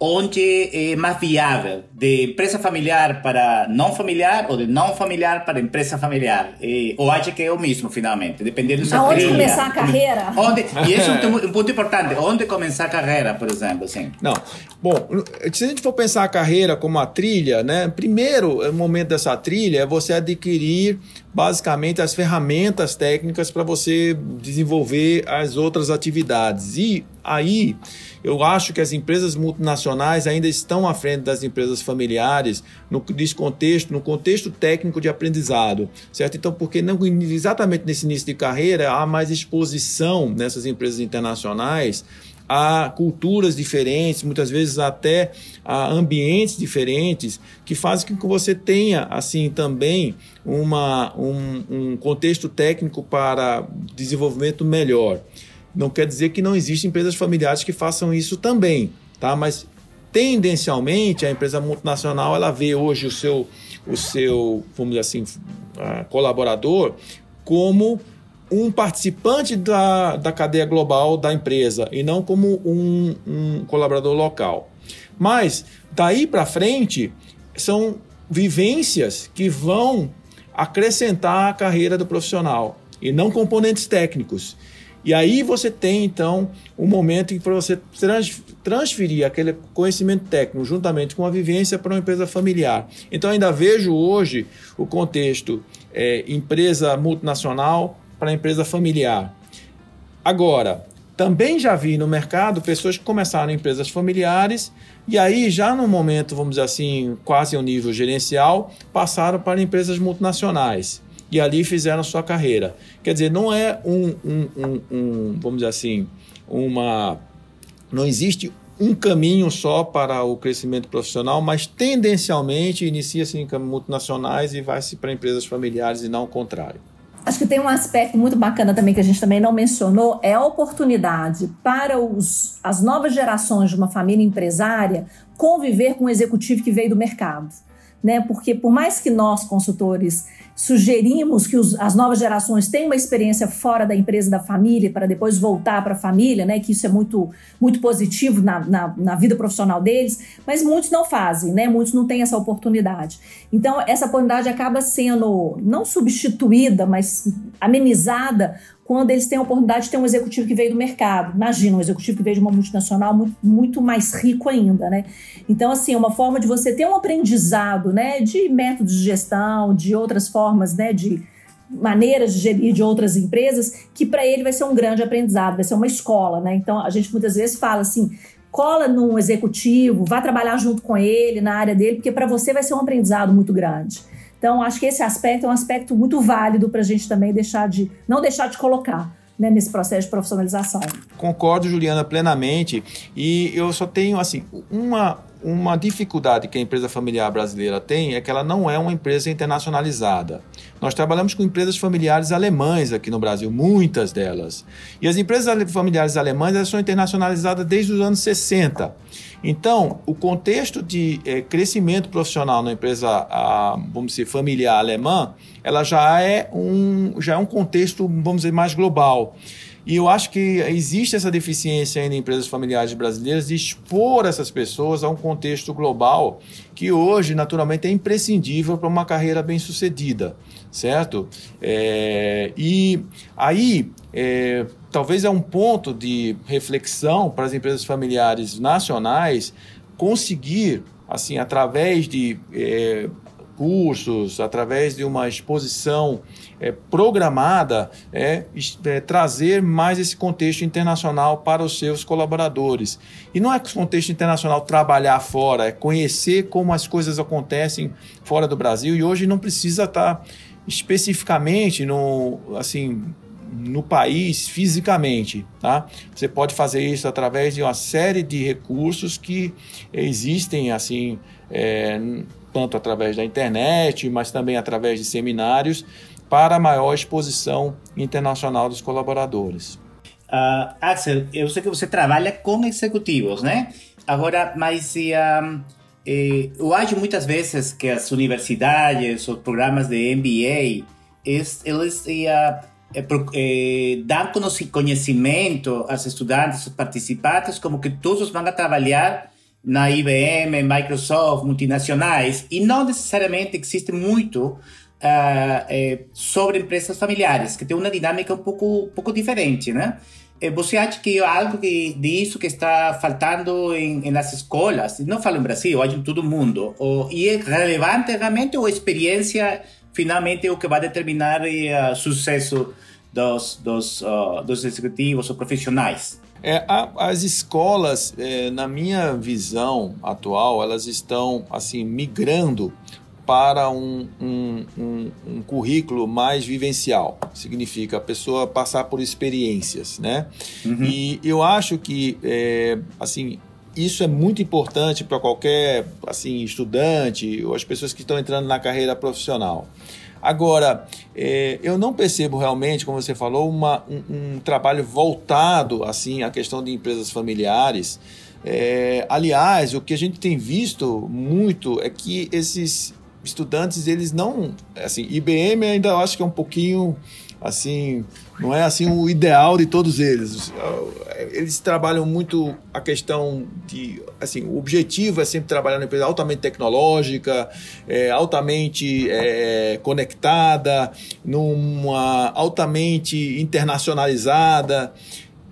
S1: onde é mais viável, de empresa familiar para não familiar ou de não familiar para empresa familiar? E, ou acha que é o mesmo, finalmente, dependendo
S3: da Aonde trilha. começar a carreira?
S1: Onde, e esse é um, um, ponto importante, onde começar a carreira, por exemplo, sim.
S4: Não, bom, se a gente for pensar a carreira como a trilha, né, primeiro o momento dessa trilha é você adquirir basicamente as ferramentas técnicas para você desenvolver as outras atividades. E aí eu acho que as empresas multinacionais ainda estão à frente das empresas familiares no contexto, no contexto técnico de aprendizado, certo? Então, porque não exatamente nesse início de carreira há mais exposição nessas empresas internacionais a culturas diferentes, muitas vezes até a ambientes diferentes, que fazem com que você tenha, assim, também uma, um, um contexto técnico para desenvolvimento melhor. Não quer dizer que não existem empresas familiares que façam isso também, tá? Mas tendencialmente a empresa multinacional ela vê hoje o seu, o seu, vamos dizer assim, colaborador como um participante da, da cadeia global da empresa e não como um, um colaborador local. Mas daí para frente são vivências que vão acrescentar a carreira do profissional e não componentes técnicos. E aí você tem então um momento em que você transferir aquele conhecimento técnico juntamente com a vivência para uma empresa familiar. Então ainda vejo hoje o contexto é, empresa multinacional para empresa familiar. Agora, também já vi no mercado pessoas que começaram em empresas familiares e aí já no momento, vamos dizer assim, quase ao nível gerencial, passaram para empresas multinacionais e ali fizeram sua carreira. Quer dizer, não é um, um, um, um vamos dizer assim, uma. Não existe um caminho só para o crescimento profissional, mas tendencialmente inicia-se em multinacionais e vai-se para empresas familiares e não o contrário.
S3: Acho que tem um aspecto muito bacana também que a gente também não mencionou, é a oportunidade para os, as novas gerações de uma família empresária conviver com um executivo que veio do mercado. Né? Porque por mais que nós, consultores, sugerimos que os, as novas gerações tenham uma experiência fora da empresa da família para depois voltar para a família, né? Que isso é muito, muito positivo na, na, na, vida profissional deles, mas muitos não fazem, né? Muitos não têm essa oportunidade. Então, essa oportunidade acaba sendo não substituída, mas amenizada quando eles têm a oportunidade de ter um executivo que veio do mercado. Imagina, um executivo que veio de uma multinacional muito, muito mais rico ainda, né? Então, assim, é uma forma de você ter um aprendizado, né, de métodos de gestão, de outras formas, né, de maneiras de gerir de outras empresas, que para ele vai ser um grande aprendizado, vai ser uma escola, né? Então, a gente muitas vezes fala assim, cola num executivo, vá trabalhar junto com ele na área dele, porque para você vai ser um aprendizado muito grande. Então, acho que esse aspecto é um aspecto muito válido para a gente também deixar de não deixar de colocar. Né, nesse processo de profissionalização.
S4: Concordo, Juliana, plenamente. E eu só tenho assim uma, uma dificuldade que a empresa familiar brasileira tem é que ela não é uma empresa internacionalizada. Nós trabalhamos com empresas familiares alemães aqui no Brasil, muitas delas. E as empresas familiares alemãs elas são internacionalizadas desde os anos 60. Então, o contexto de é, crescimento profissional na empresa, a, vamos dizer, familiar alemã, ela já é um, já é um contexto, vamos dizer, mais global. E eu acho que existe essa deficiência ainda em empresas familiares brasileiras de expor essas pessoas a um contexto global que hoje, naturalmente, é imprescindível para uma carreira bem sucedida, certo? É, e aí, é, talvez é um ponto de reflexão para as empresas familiares nacionais conseguir, assim, através de é, cursos, através de uma exposição é, programada, é, é, trazer mais esse contexto internacional para os seus colaboradores. E não é contexto internacional trabalhar fora, é conhecer como as coisas acontecem fora do Brasil. E hoje não precisa estar especificamente no, assim, no país fisicamente, tá? Você pode fazer isso através de uma série de recursos que existem assim, é, tanto através da internet, mas também através de seminários para maior exposição internacional dos colaboradores.
S1: Uh, Axel, eu sei que você trabalha com executivos, né? Agora, mas uh, eu acho muitas vezes que as universidades, os programas de MBA, eles, uh, dar conhecimento aos estudantes, aos participantes, como que todos vão trabalhar na IBM, Microsoft, multinacionais, e não necessariamente existe muito uh, é, sobre empresas familiares, que tem uma dinâmica um pouco, um pouco diferente, né? Você acha que algo que, disso que está faltando em, nas escolas, não falo em Brasil, acho em todo mundo, ou, e é relevante realmente ou a experiência finalmente é o que vai determinar o uh, sucesso dos, dos, uh, dos executivos ou profissionais?
S4: É, a, as escolas, é, na minha visão atual, elas estão assim migrando para um, um, um, um, currículo mais vivencial. Significa a pessoa passar por experiências, né? Uhum. E eu acho que, é, assim, isso é muito importante para qualquer assim estudante ou as pessoas que estão entrando na carreira profissional. Agora, é, eu não percebo realmente, como você falou, uma, um, um, trabalho voltado assim à questão de empresas familiares. É, aliás, o que a gente tem visto muito é que esses estudantes, eles não. Assim, IBM ainda acho que é um pouquinho assim, não é assim o ideal de todos eles. Eles trabalham muito a questão de, assim, o objetivo é sempre trabalhar numa empresa altamente tecnológica, é, altamente é, conectada, numa altamente internacionalizada.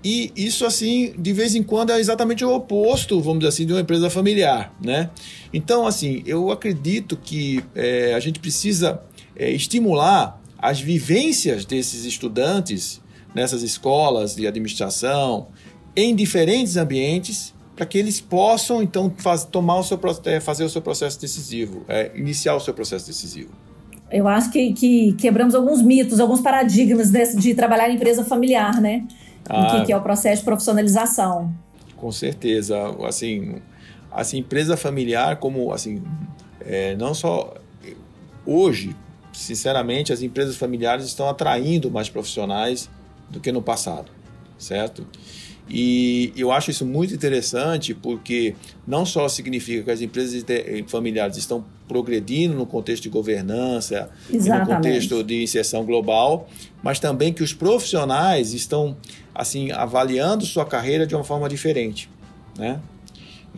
S4: E isso, assim, de vez em quando é exatamente o oposto, vamos dizer assim, de uma empresa familiar, né? Então, assim, eu acredito que é, a gente precisa é, estimular as vivências desses estudantes nessas escolas de administração em diferentes ambientes para que eles possam então faz, tomar o seu é, fazer o seu processo decisivo, é, iniciar o seu processo decisivo.
S3: Eu acho que, que quebramos alguns mitos, alguns paradigmas de, de trabalhar em empresa familiar, né? Ah, que, que é o processo de profissionalização.
S4: Com certeza, assim, assim empresa familiar como assim, é, não só hoje sinceramente, as empresas familiares estão atraindo mais profissionais do que no passado, certo? E eu acho isso muito interessante porque não só significa que as empresas familiares estão progredindo no contexto de governança, no contexto de inserção global, mas também que os profissionais estão assim avaliando sua carreira de uma forma diferente, né?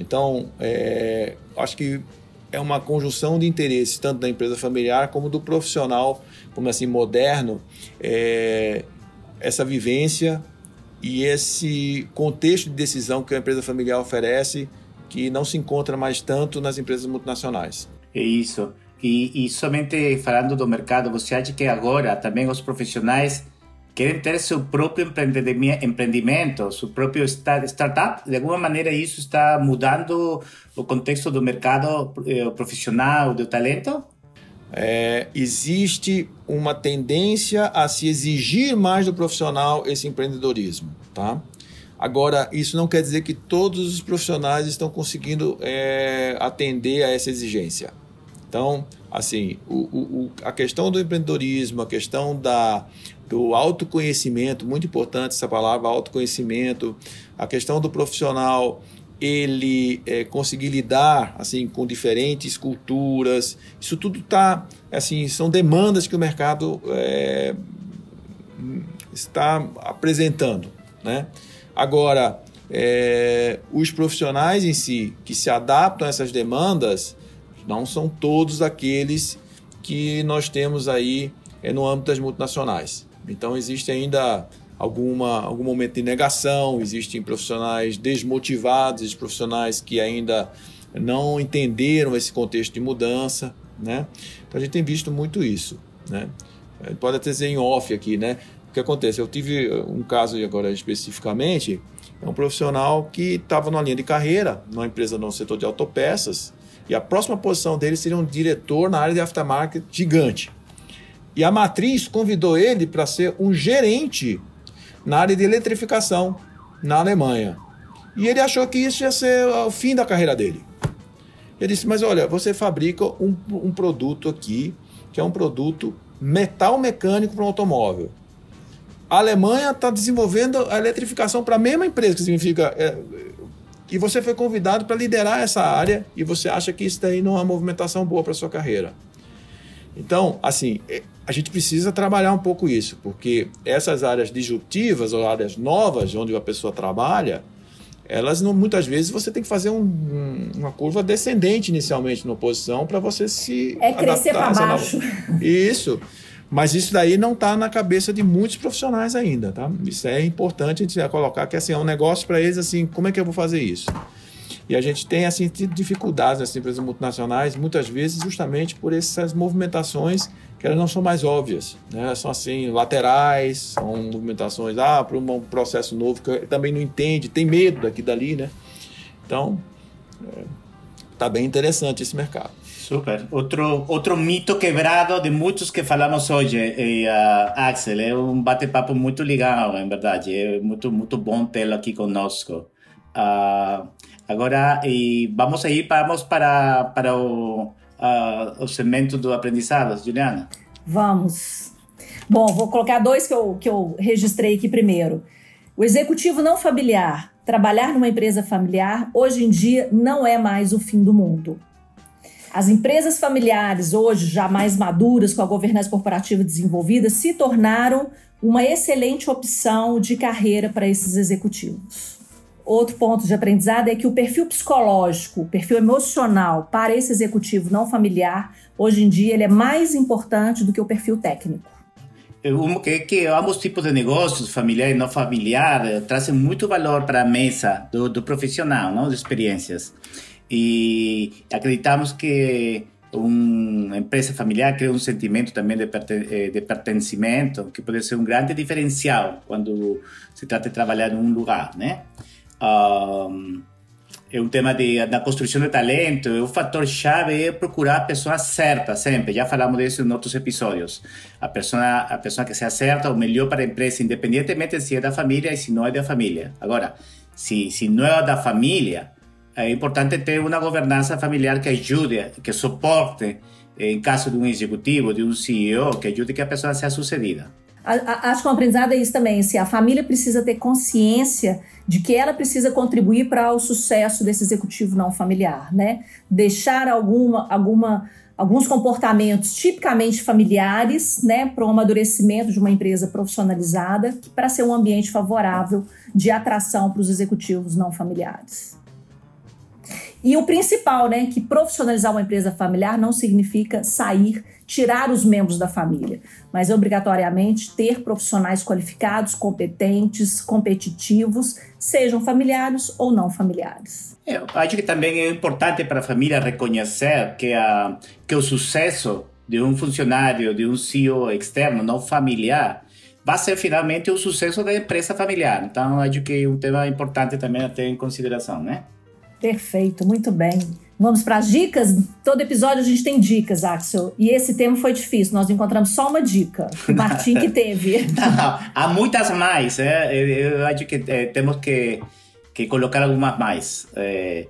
S4: Então, é, acho que é uma conjunção de interesses, tanto da empresa familiar como do profissional, como assim, moderno, é, essa vivência e esse contexto de decisão que a empresa familiar oferece, que não se encontra mais tanto nas empresas multinacionais.
S1: É isso. E, e somente falando do mercado, você acha que agora também os profissionais querem ter seu próprio empreendimento, seu próprio startup. De alguma maneira, isso está mudando o contexto do mercado eh, profissional, do talento?
S4: É, existe uma tendência a se exigir mais do profissional esse empreendedorismo, tá? Agora, isso não quer dizer que todos os profissionais estão conseguindo é, atender a essa exigência. Então, assim, o, o, a questão do empreendedorismo, a questão da, do autoconhecimento, muito importante essa palavra, autoconhecimento, a questão do profissional ele é, conseguir lidar assim com diferentes culturas, isso tudo tá assim são demandas que o mercado é, está apresentando, né? Agora é, os profissionais em si que se adaptam a essas demandas não são todos aqueles que nós temos aí é, no âmbito das multinacionais. Então existe ainda alguma, algum momento de negação, existem profissionais desmotivados, profissionais que ainda não entenderam esse contexto de mudança. né? Então a gente tem visto muito isso, né? Pode até dizer em off aqui, né? O que acontece? Eu tive um caso agora especificamente, é um profissional que estava numa linha de carreira, numa empresa no setor de autopeças, e a próxima posição dele seria um diretor na área de aftermarket gigante. E a matriz convidou ele para ser um gerente na área de eletrificação na Alemanha. E ele achou que isso ia ser o fim da carreira dele. Ele disse: Mas olha, você fabrica um, um produto aqui, que é um produto metal mecânico para um automóvel. A Alemanha está desenvolvendo a eletrificação para a mesma empresa, que significa. É, e você foi convidado para liderar essa área e você acha que isso daí não é uma movimentação boa para sua carreira. Então, assim, é, a gente precisa trabalhar um pouco isso, porque essas áreas disruptivas ou áreas novas onde a pessoa trabalha, elas não, muitas vezes você tem que fazer um, uma curva descendente inicialmente na oposição para você se
S3: é crescer para baixo.
S4: Nova... Isso. Mas isso daí não está na cabeça de muitos profissionais ainda, tá? Isso é importante a gente colocar que assim, é um negócio para eles assim, como é que eu vou fazer isso? E a gente tem assim dificuldades nessas empresas multinacionais, muitas vezes justamente por essas movimentações que elas não são mais óbvias, né? São assim laterais, são movimentações ah para um processo novo que também não entende, tem medo daqui dali, né? Então, é, tá bem interessante esse mercado.
S1: Super. Outro, outro mito quebrado de muitos que falamos hoje, e, uh, Axel. É um bate-papo muito legal, em verdade. É muito, muito bom tê-lo aqui conosco. Uh, agora, e vamos aí vamos para, para o, uh, o segmento do aprendizado, Juliana.
S3: Vamos. Bom, vou colocar dois que eu, que eu registrei aqui primeiro. O executivo não familiar, trabalhar numa empresa familiar, hoje em dia não é mais o fim do mundo. As empresas familiares, hoje já mais maduras, com a governança corporativa desenvolvida, se tornaram uma excelente opção de carreira para esses executivos. Outro ponto de aprendizado é que o perfil psicológico, o perfil emocional para esse executivo não familiar, hoje em dia ele é mais importante do que o perfil técnico.
S1: Que, que ambos tipos de negócios, familiar e não familiar, eh, trazem muito valor para a mesa do, do profissional, não? de experiências. Y acreditamos que una empresa familiar crea un sentimiento también de, eh, de pertencimiento, que puede ser un grande diferencial cuando se trata de trabajar en un lugar, ¿no? Um, é um tema de, da construção de talento, o fator chave é procurar a pessoa certa sempre. Já falamos disso em outros episódios. A pessoa, a pessoa que se acerta o melhor para a empresa, independentemente se é da família e se não é da família. Agora, se, se não é da família, é importante ter uma governança familiar que ajude, que suporte, em caso de um executivo, de um CEO, que ajude que a pessoa seja sucedida.
S3: Acho que o aprendizado é isso também. Se a família precisa ter consciência de que ela precisa contribuir para o sucesso desse executivo não familiar, né? Deixar alguma, alguma, alguns comportamentos tipicamente familiares, né, para o amadurecimento de uma empresa profissionalizada, para ser um ambiente favorável de atração para os executivos não familiares. E o principal, né, que profissionalizar uma empresa familiar não significa sair, tirar os membros da família, mas obrigatoriamente ter profissionais qualificados, competentes, competitivos, sejam familiares ou não familiares.
S1: Eu acho que também é importante para a família reconhecer que, a, que o sucesso de um funcionário, de um CEO externo, não familiar, vai ser finalmente o sucesso da empresa familiar. Então, acho que é um tema importante também a ter em consideração, né?
S3: Perfeito, muito bem. Vamos para as dicas? Todo episódio a gente tem dicas, Axel. E esse tema foi difícil, nós encontramos só uma dica. O Martim que teve.
S1: Não, há muitas mais. É? Eu acho que é, temos que, que colocar algumas mais. É,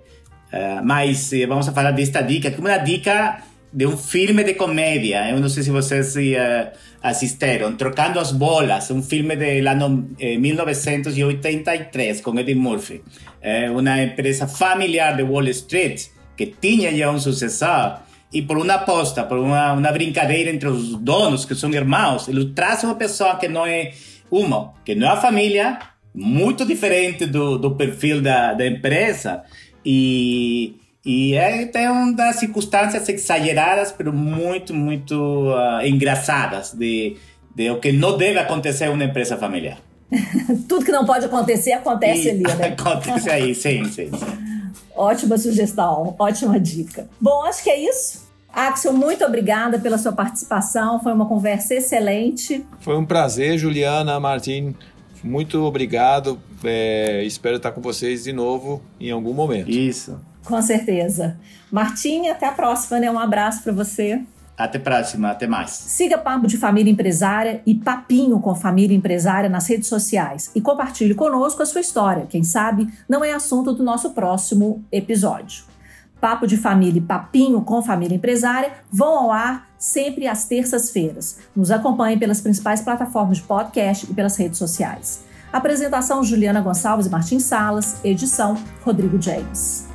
S1: é, mas vamos falar desta dica, que é uma dica de um filme de comédia. Eu não sei se vocês uh, assistiram. Trocando as Bolas, um filme do ano eh, 1983 com Eddie Murphy. É uma empresa familiar de Wall Street que tinha já um sucessor e por uma aposta, por uma, uma brincadeira entre os donos, que são irmãos, ele traz uma pessoa que não é uma, que não é a família, muito diferente do, do perfil da, da empresa e e é, tem umas circunstâncias exageradas, mas muito, muito uh, engraçadas de, de o que não deve acontecer em uma empresa familiar.
S3: Tudo que não pode acontecer, acontece e, ali, né?
S1: acontece aí, sim, sim, sim.
S3: Ótima sugestão, ótima dica. Bom, acho que é isso. Axel, muito obrigada pela sua participação. Foi uma conversa excelente.
S4: Foi um prazer, Juliana, Martim. Muito obrigado. É, espero estar com vocês de novo em algum momento.
S1: Isso.
S3: Com certeza. Martim, até a próxima, né? Um abraço para você.
S1: Até próxima, até mais.
S3: Siga Papo de Família Empresária e Papinho com Família Empresária nas redes sociais e compartilhe conosco a sua história. Quem sabe não é assunto do nosso próximo episódio. Papo de Família e Papinho com Família Empresária vão ao ar sempre às terças-feiras. Nos acompanhe pelas principais plataformas de podcast e pelas redes sociais. Apresentação Juliana Gonçalves e Martins Salas, edição Rodrigo James.